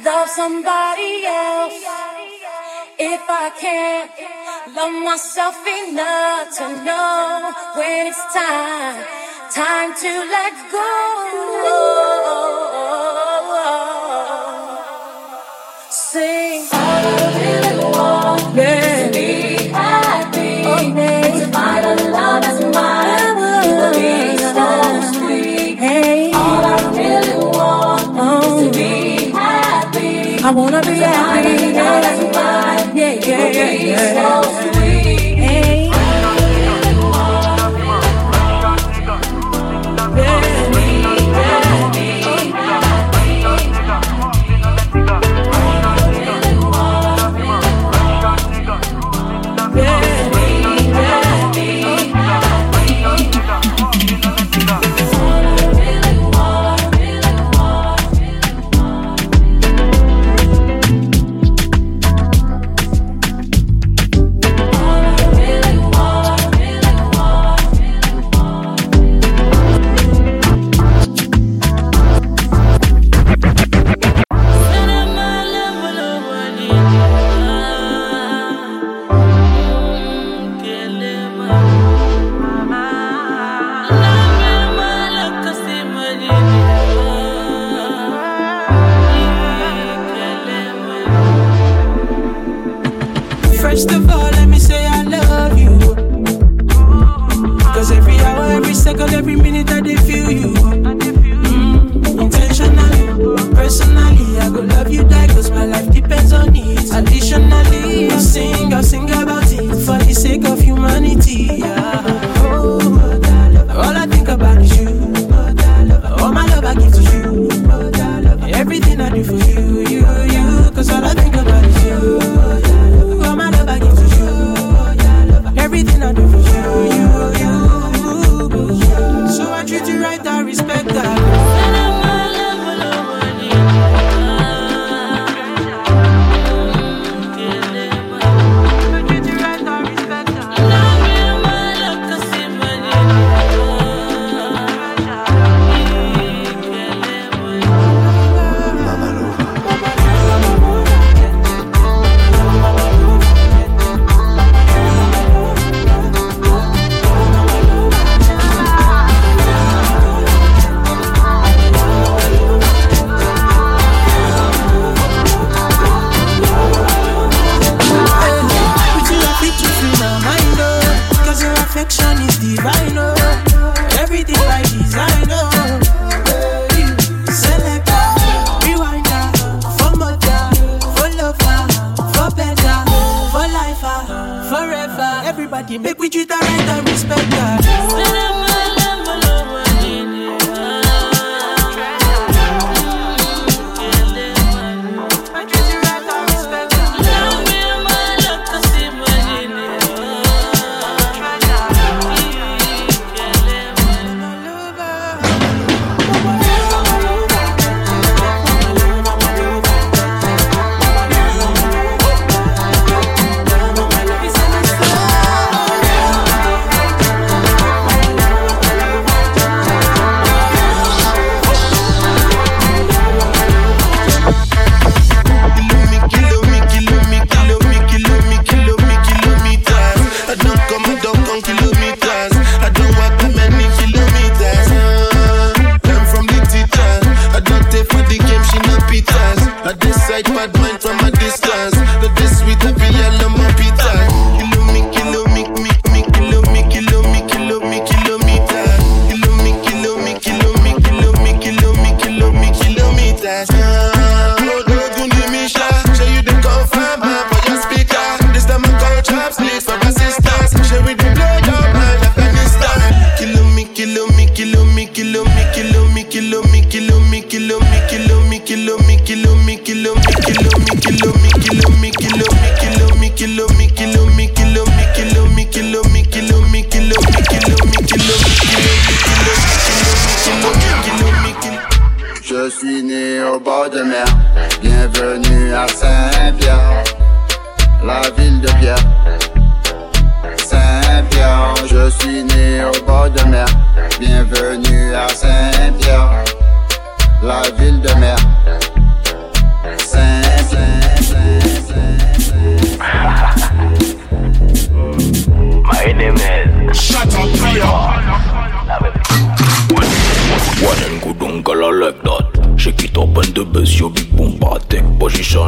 love somebody else if I can't love myself enough to know when it's time, time to let go? Sing. Be happy. A love that's mine. Be so sweet. All I really want is to be happy. I wanna be happy. Yeah. love that's mine. Yeah, yeah, yeah. Be yeah. so.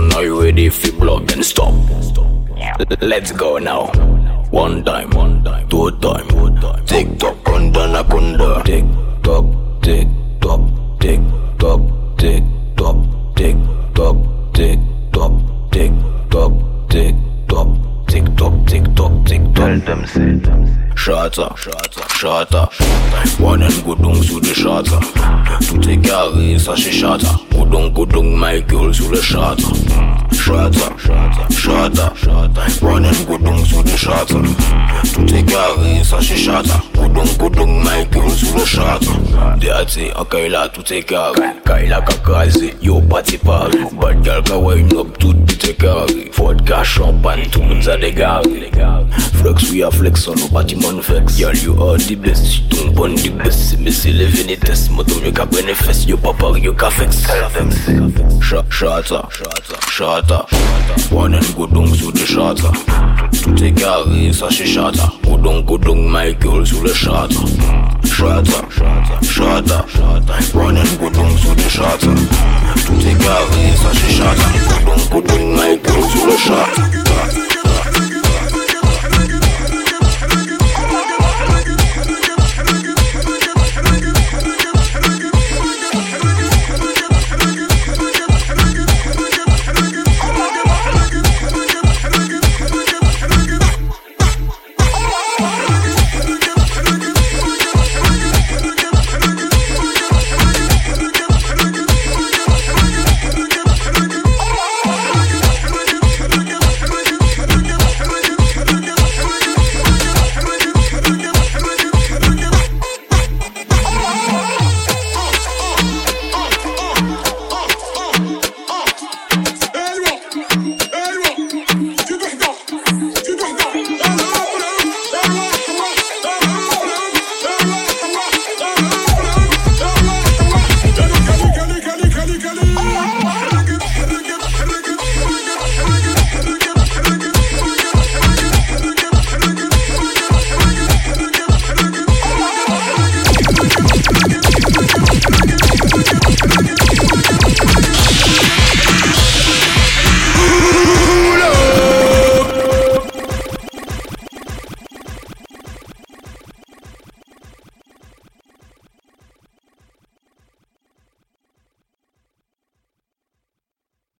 Position are you ready fi block and stop. Let's go now. One time, one time, two time, two time. Tick tock, kunda na kunda Tick tock, tick tock, tick tock, tick tock, tick tock, tick tock, tick tock, tick tock, tick tock, tick tock, tick tock. Tell them say Shatter, shatter, Shata, shata, shata. Wanen godong to de shata. Tout e kare shatter. Go shata. Go godong my girl shatter. de shata. Shata, shata, shata. Wanen godong to de shata. Tout e kare shatter. Go shata. Go godong my girl sou de shata. De ate an kaila tout e kare Kaila kakaze, yo party pari. But girl, ka wine up tout Chicago. Vodka, champagne, tout le monde a des. Flex, oui, à flex, on n'a pas du monde flex. Y'a lieu à des blesses, tu tombes bon du bless. Mais c'est les vénétesses, moi, ton mieux qu'à bénéfice. Y'a pas pari, y'a qu'à flex. Chata, chata, one and go down sous le chata. Tout est carré, ça c'est chata. Go down, go down, girl sous le chata. Chata, chata, one and go down sous le chata. Tout est carré, ça c'est chata. Go down, go down, main comme sur le chat.